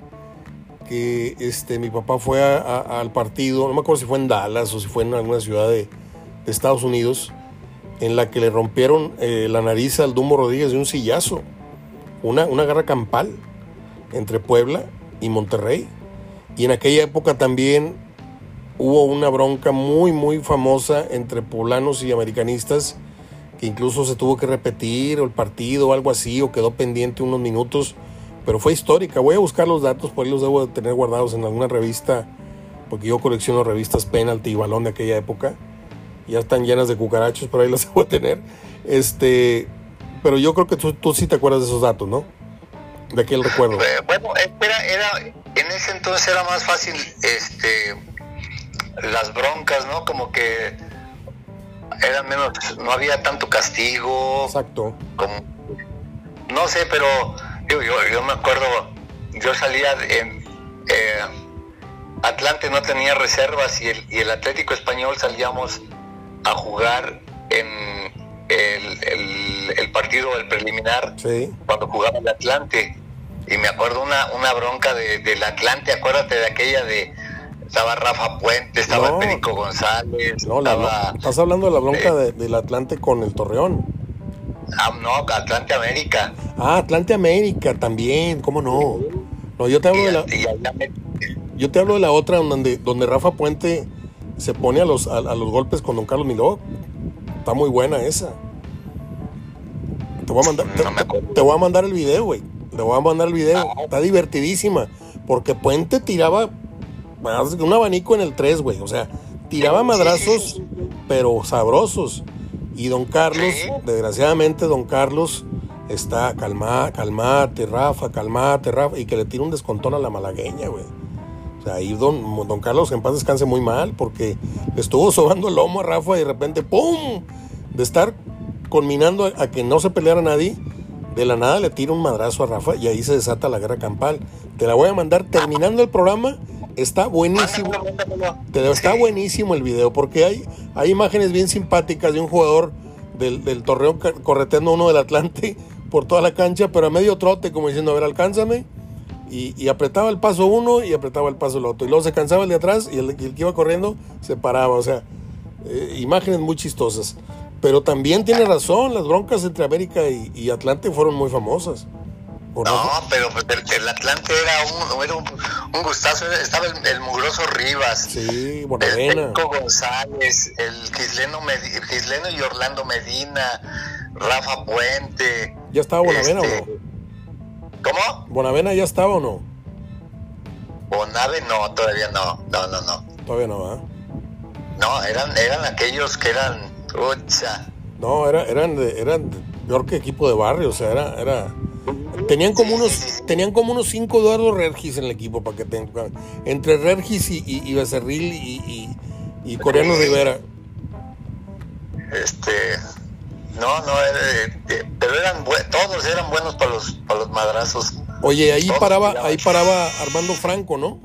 S1: que este, mi papá fue a- a- al partido, no me acuerdo si fue en Dallas o si fue en alguna ciudad de, de Estados Unidos, en la que le rompieron eh, la nariz al Dumbo Rodríguez de un sillazo. Una, una garra campal entre Puebla y Monterrey. Y en aquella época también hubo una bronca muy, muy famosa entre poblanos y americanistas, que incluso se tuvo que repetir el partido o algo así, o quedó pendiente unos minutos, pero fue histórica. Voy a buscar los datos, por ahí los debo de tener guardados en alguna revista, porque yo colecciono revistas Penalty y Balón de aquella época. Ya están llenas de cucarachos, pero ahí las (laughs) debo de tener. Este, pero yo creo que tú, tú sí te acuerdas de esos datos, ¿no? De aquel recuerdo.
S3: Eh, bueno, era, era, en ese entonces era más fácil este las broncas, ¿no? Como que era menos, no había tanto castigo,
S1: Exacto.
S3: como, no sé, pero yo, yo me acuerdo, yo salía en eh, Atlante no tenía reservas y el, y el Atlético Español salíamos a jugar en el, el, el partido, el preliminar,
S1: Sí.
S3: cuando jugaba el Atlante. Y me acuerdo una, una bronca de, del Atlante, acuérdate de aquella de estaba Rafa Puente, estaba
S1: No.
S3: el Perico González,
S1: No, estás hablando de la bronca
S3: eh,
S1: de- del Atlante con el Torreón.
S3: ah, no, Atlante América.
S1: Ah, Atlante América también, ¿cómo no? No, yo te hablo
S3: Y,
S1: de la, yo te hablo de la otra donde, donde Rafa Puente se pone a los, a, a los golpes con Don Carlos Miló. Está muy buena esa. Te voy a mandar, te,
S3: No me acuerdo.
S1: te voy a mandar el video, güey. Te voy a mandar el video.
S3: Ah.
S1: Está divertidísima. Porque Puente tiraba un abanico en el 3, güey. O sea, tiraba madrazos, pero sabrosos. Y don Carlos,
S3: Sí.
S1: desgraciadamente, don Carlos está calma, calmate, Rafa, calmate, Rafa. Y que le tira un descontón a la malagueña, güey. O sea, ahí don, don Carlos en paz descanse muy mal porque le estuvo (laughs) sobando el lomo a Rafa y de repente ¡pum! De estar conminando a, a que no se peleara nadie, de la nada le tira un madrazo a Rafa y ahí se desata la guerra campal. Te la voy a mandar terminando el programa. Está buenísimo. Te está buenísimo el video porque hay, hay imágenes bien simpáticas de un jugador del, del Torreón ca- correteando uno del Atlante (laughs) por toda la cancha, pero a medio trote, como diciendo, a ver, alcánzame. Y, y apretaba el paso uno y apretaba el paso el otro. Y luego se cansaba el de atrás y el, el que iba corriendo se paraba. O sea, eh, imágenes muy chistosas. Pero también tiene razón, las broncas entre América y, y Atlante fueron muy famosas.
S3: No, pero pues el, el Atlante era un, era un, un gustazo. Estaba el, el mugroso Rivas.
S1: Sí,
S3: El
S1: Bonavena.
S3: Perico González, el Gisleno, Medi- Gisleno y Orlando Medina, Rafa Puente.
S1: ¿Ya estaba Bonavena
S3: este,
S1: o no?
S3: ¿Cómo?
S1: ¿Bonavena ya estaba o no?
S3: Bonave no, todavía no. No, no, no.
S1: Todavía no, ¿ah?
S3: No, eran, eran aquellos que eran. Ucha.
S1: No, era, eran, de- eran peor que equipo de barrio, o sea, era, era tenían como unos, tenían como unos cinco Eduardo Regis en el equipo para que tengan, entre Regis y, y, y Becerril y, y, y Coreano. Rivera.
S3: Este. No, no, era- eh, pero eran todos eran buenos para los, para los madrazos.
S1: Oye, ahí
S3: Todos
S1: paraba,
S3: tiraban.
S1: ahí paraba Armando Franco, ¿no?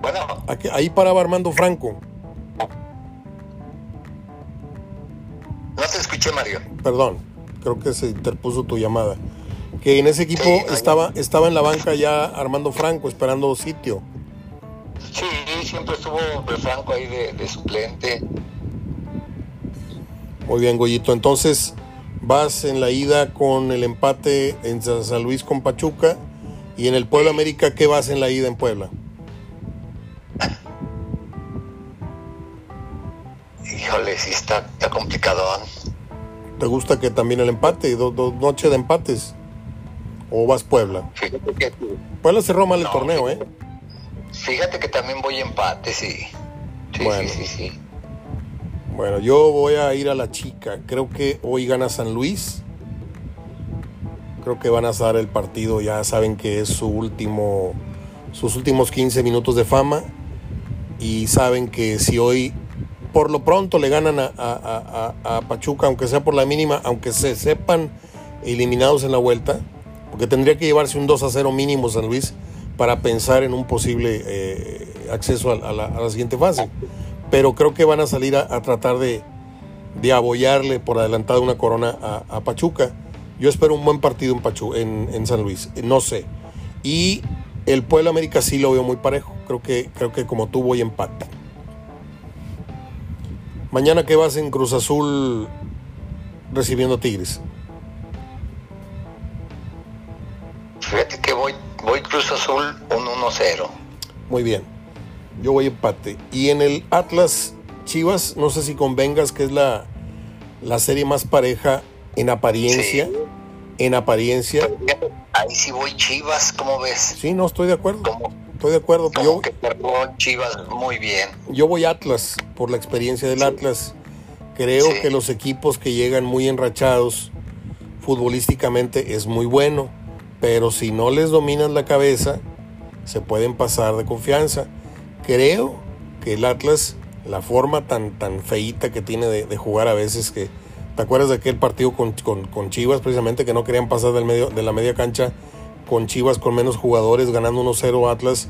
S3: Bueno,
S1: Aquí- Ahí paraba Armando Franco,
S3: escuché, Mario.
S1: perdón, creo que se interpuso tu llamada. Que en ese equipo
S3: Sí,
S1: estaba, estaba en la banca ya Armando Franco esperando sitio.
S3: Sí, siempre estuvo Franco ahí de, de suplente.
S1: Muy bien, Goyito. Entonces, vas en la ida con el empate en San Luis con Pachuca y en el Puebla América, ¿qué vas en la ida en Puebla?
S3: Híjole, sí está, complicado. ¿eh?
S1: ¿Te gusta que también el empate, dos noches de empates? ¿O vas Puebla?
S3: Fíjate que...
S1: Puebla cerró mal el torneo, ¿eh?
S3: Fíjate que también voy empate, sí. Sí,
S1: bueno.
S3: sí, sí, sí.
S1: Bueno, yo voy a ir a la chica. Creo que hoy gana San Luis. Creo que van a dar el partido. Ya saben que es su último, sus últimos 15 minutos de fama. Y saben que si hoy, por lo pronto, le ganan a, Pachuca, aunque sea por la mínima, aunque se sepan eliminados en la vuelta, porque tendría que llevarse un 2 a 0 mínimo San Luis para pensar en un posible eh, acceso a la siguiente fase pero creo que van a salir a, tratar de, de, abollarle por adelantado una corona a, Pachuca. Yo espero un buen partido en, Pachu, en, San Luis, no sé. Y el Pueblo América sí lo veo muy parejo. Creo que, creo que como tú voy empate. Mañana que vas en Cruz Azul recibiendo Tigres.
S3: Fíjate que voy, voy Cruz Azul un 1-0.
S1: Muy bien. Yo voy empate. Y en el Atlas Chivas, no sé si convengas que es la, la serie más pareja en apariencia. En apariencia.
S3: Ahí sí voy Chivas, ¿cómo ves?
S1: Sí, no, estoy de acuerdo. Estoy de acuerdo.
S3: yo, que Chivas muy bien.
S1: Yo voy Atlas, por la experiencia del Atlas. Creo que los equipos que llegan muy enrachados futbolísticamente es muy bueno, pero si no les dominan la cabeza, se pueden pasar de confianza creo que el Atlas, la forma tan, tan feíta que tiene de, jugar a veces que... ¿Te acuerdas de aquel partido con, Chivas precisamente que no querían pasar del medio, de la media cancha con Chivas con menos jugadores ganando 1-0 Atlas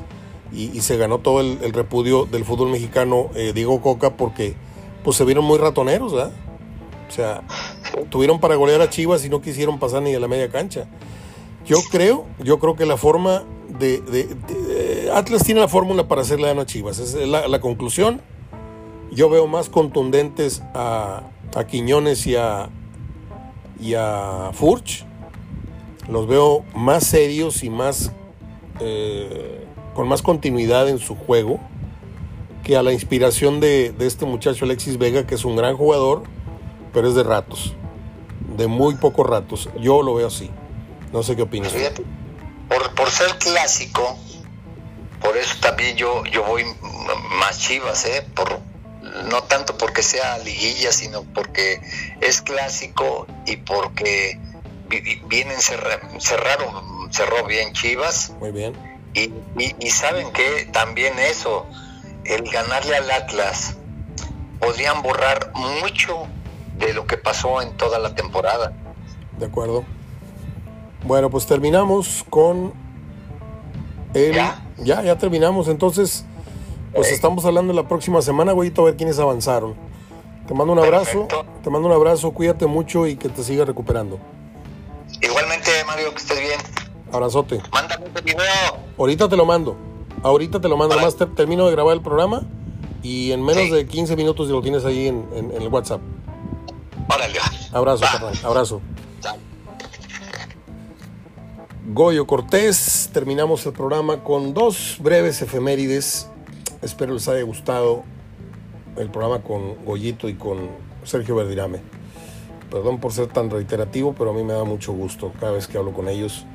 S1: y, se ganó todo el, repudio del fútbol mexicano eh, Diego Coca porque pues se vieron muy ratoneros, ¿verdad? O sea, tuvieron para golear a Chivas y no quisieron pasar ni de la media cancha. Yo creo, yo creo que la forma de, Atlas tiene la fórmula para hacerle daño a Chivas. Es la, conclusión. Yo veo más contundentes a, Quiñones y a, y a Furch. Los veo más serios y más eh, con más continuidad en su juego que a la inspiración de, de, este muchacho Alexis Vega, que es un gran jugador, pero es de ratos, de muy pocos ratos. Yo lo veo así. No sé qué opinas
S3: por, por ser clásico, por eso también yo, yo voy más chivas, ¿eh? Por, no tanto porque sea liguilla, sino porque es clásico y porque vienen cerraron, cerró bien Chivas.
S1: Muy bien.
S3: Y, y, saben que también eso, el ganarle al Atlas, podrían borrar mucho de lo que pasó en toda la temporada.
S1: De acuerdo. Bueno, pues terminamos con el...
S3: ¿Ya?
S1: Ya, terminamos. Entonces, pues estamos hablando la próxima semana, güeyito, a ver quiénes avanzaron. Te mando un abrazo, te mando un abrazo, cuídate mucho y que te siga recuperando.
S3: Igualmente, Mario, que estés bien.
S1: Abrazote.
S3: Mándame un video.
S1: Ahorita te lo mando. Ahorita te lo mando. Además, termino de grabar el programa y en menos de 15 minutos lo tienes ahí en, el WhatsApp.
S3: Órale.
S1: Abrazo, Abrazo. Goyo Cortés. Terminamos el programa con dos breves efemérides. Espero les haya gustado el programa con Goyito y con Sergio Verdirame. Perdón por ser tan reiterativo, pero a mí me da mucho gusto cada vez que hablo con ellos.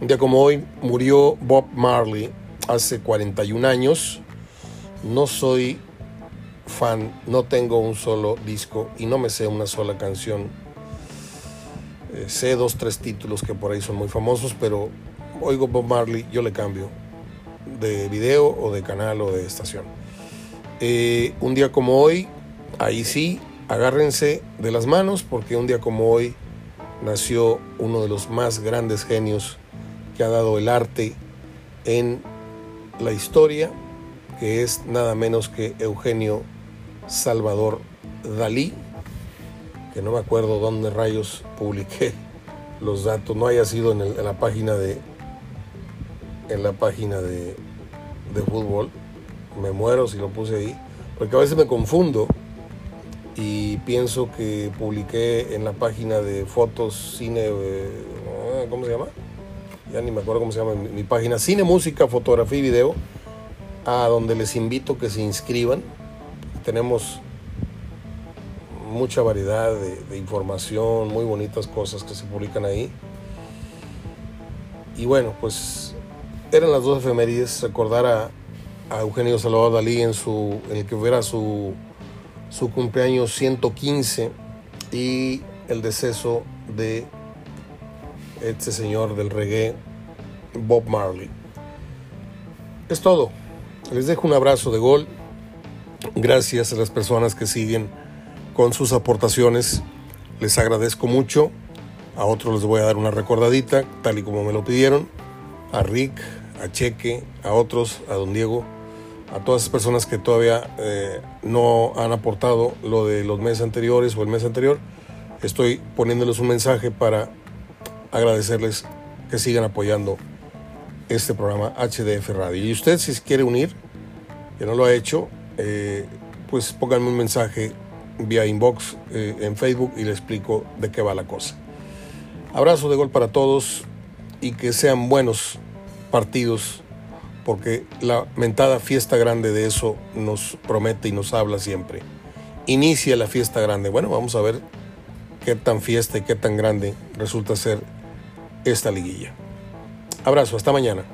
S1: Un día como hoy murió Bob Marley hace 41 años. No soy fan, no tengo un solo disco y no me sé una sola canción eh, sé dos, tres títulos que por ahí son muy famosos, pero oigo Bob Marley, yo le cambio de video o de canal o de estación. Eh, un día como hoy, ahí sí, agárrense de las manos porque un día como hoy nació uno de los más grandes genios que ha dado el arte en la historia, que es nada menos que Eugenio Salvador Dalí no me acuerdo dónde rayos publiqué los datos, no haya sido en, la página de en la página de, de, fútbol. Me muero si lo puse ahí, porque a veces me confundo y pienso que publiqué en la página de fotos, cine, eh, ¿cómo se llama? Ya ni me acuerdo cómo se llama mi, página, cine, música, fotografía y video, a donde les invito que se inscriban. Tenemos mucha variedad de, información, muy bonitas cosas que se publican ahí. Y bueno, pues eran las dos efemérides, recordar a, a Eugenio Salvador Dalí en, su, en el que hubiera su su cumpleaños 115 y el deceso de este señor del reggae, Bob Marley. Es todo. Les dejo un abrazo de gol. Gracias a las personas que siguen con sus aportaciones. Les agradezco mucho. A otros les voy a dar una recordadita, tal y como me lo pidieron. A Rick, a Cheque, a otros, a don Diego a todas esas personas que todavía eh, no han aportado lo de los meses anteriores o el mes anterior, estoy poniéndoles un mensaje para agradecerles que sigan apoyando este programa HDF Radio. Y usted si quiere unir, que no lo ha hecho, eh, pues pónganme un mensaje vía inbox eh, en Facebook y le explico de qué va la cosa. Abrazo de gol para todos y que sean buenos partidos porque la mentada fiesta grande de eso nos promete y nos habla siempre. Inicia la fiesta grande. Bueno, vamos a ver qué tan fiesta y qué tan grande resulta ser esta liguilla. Abrazo, hasta mañana.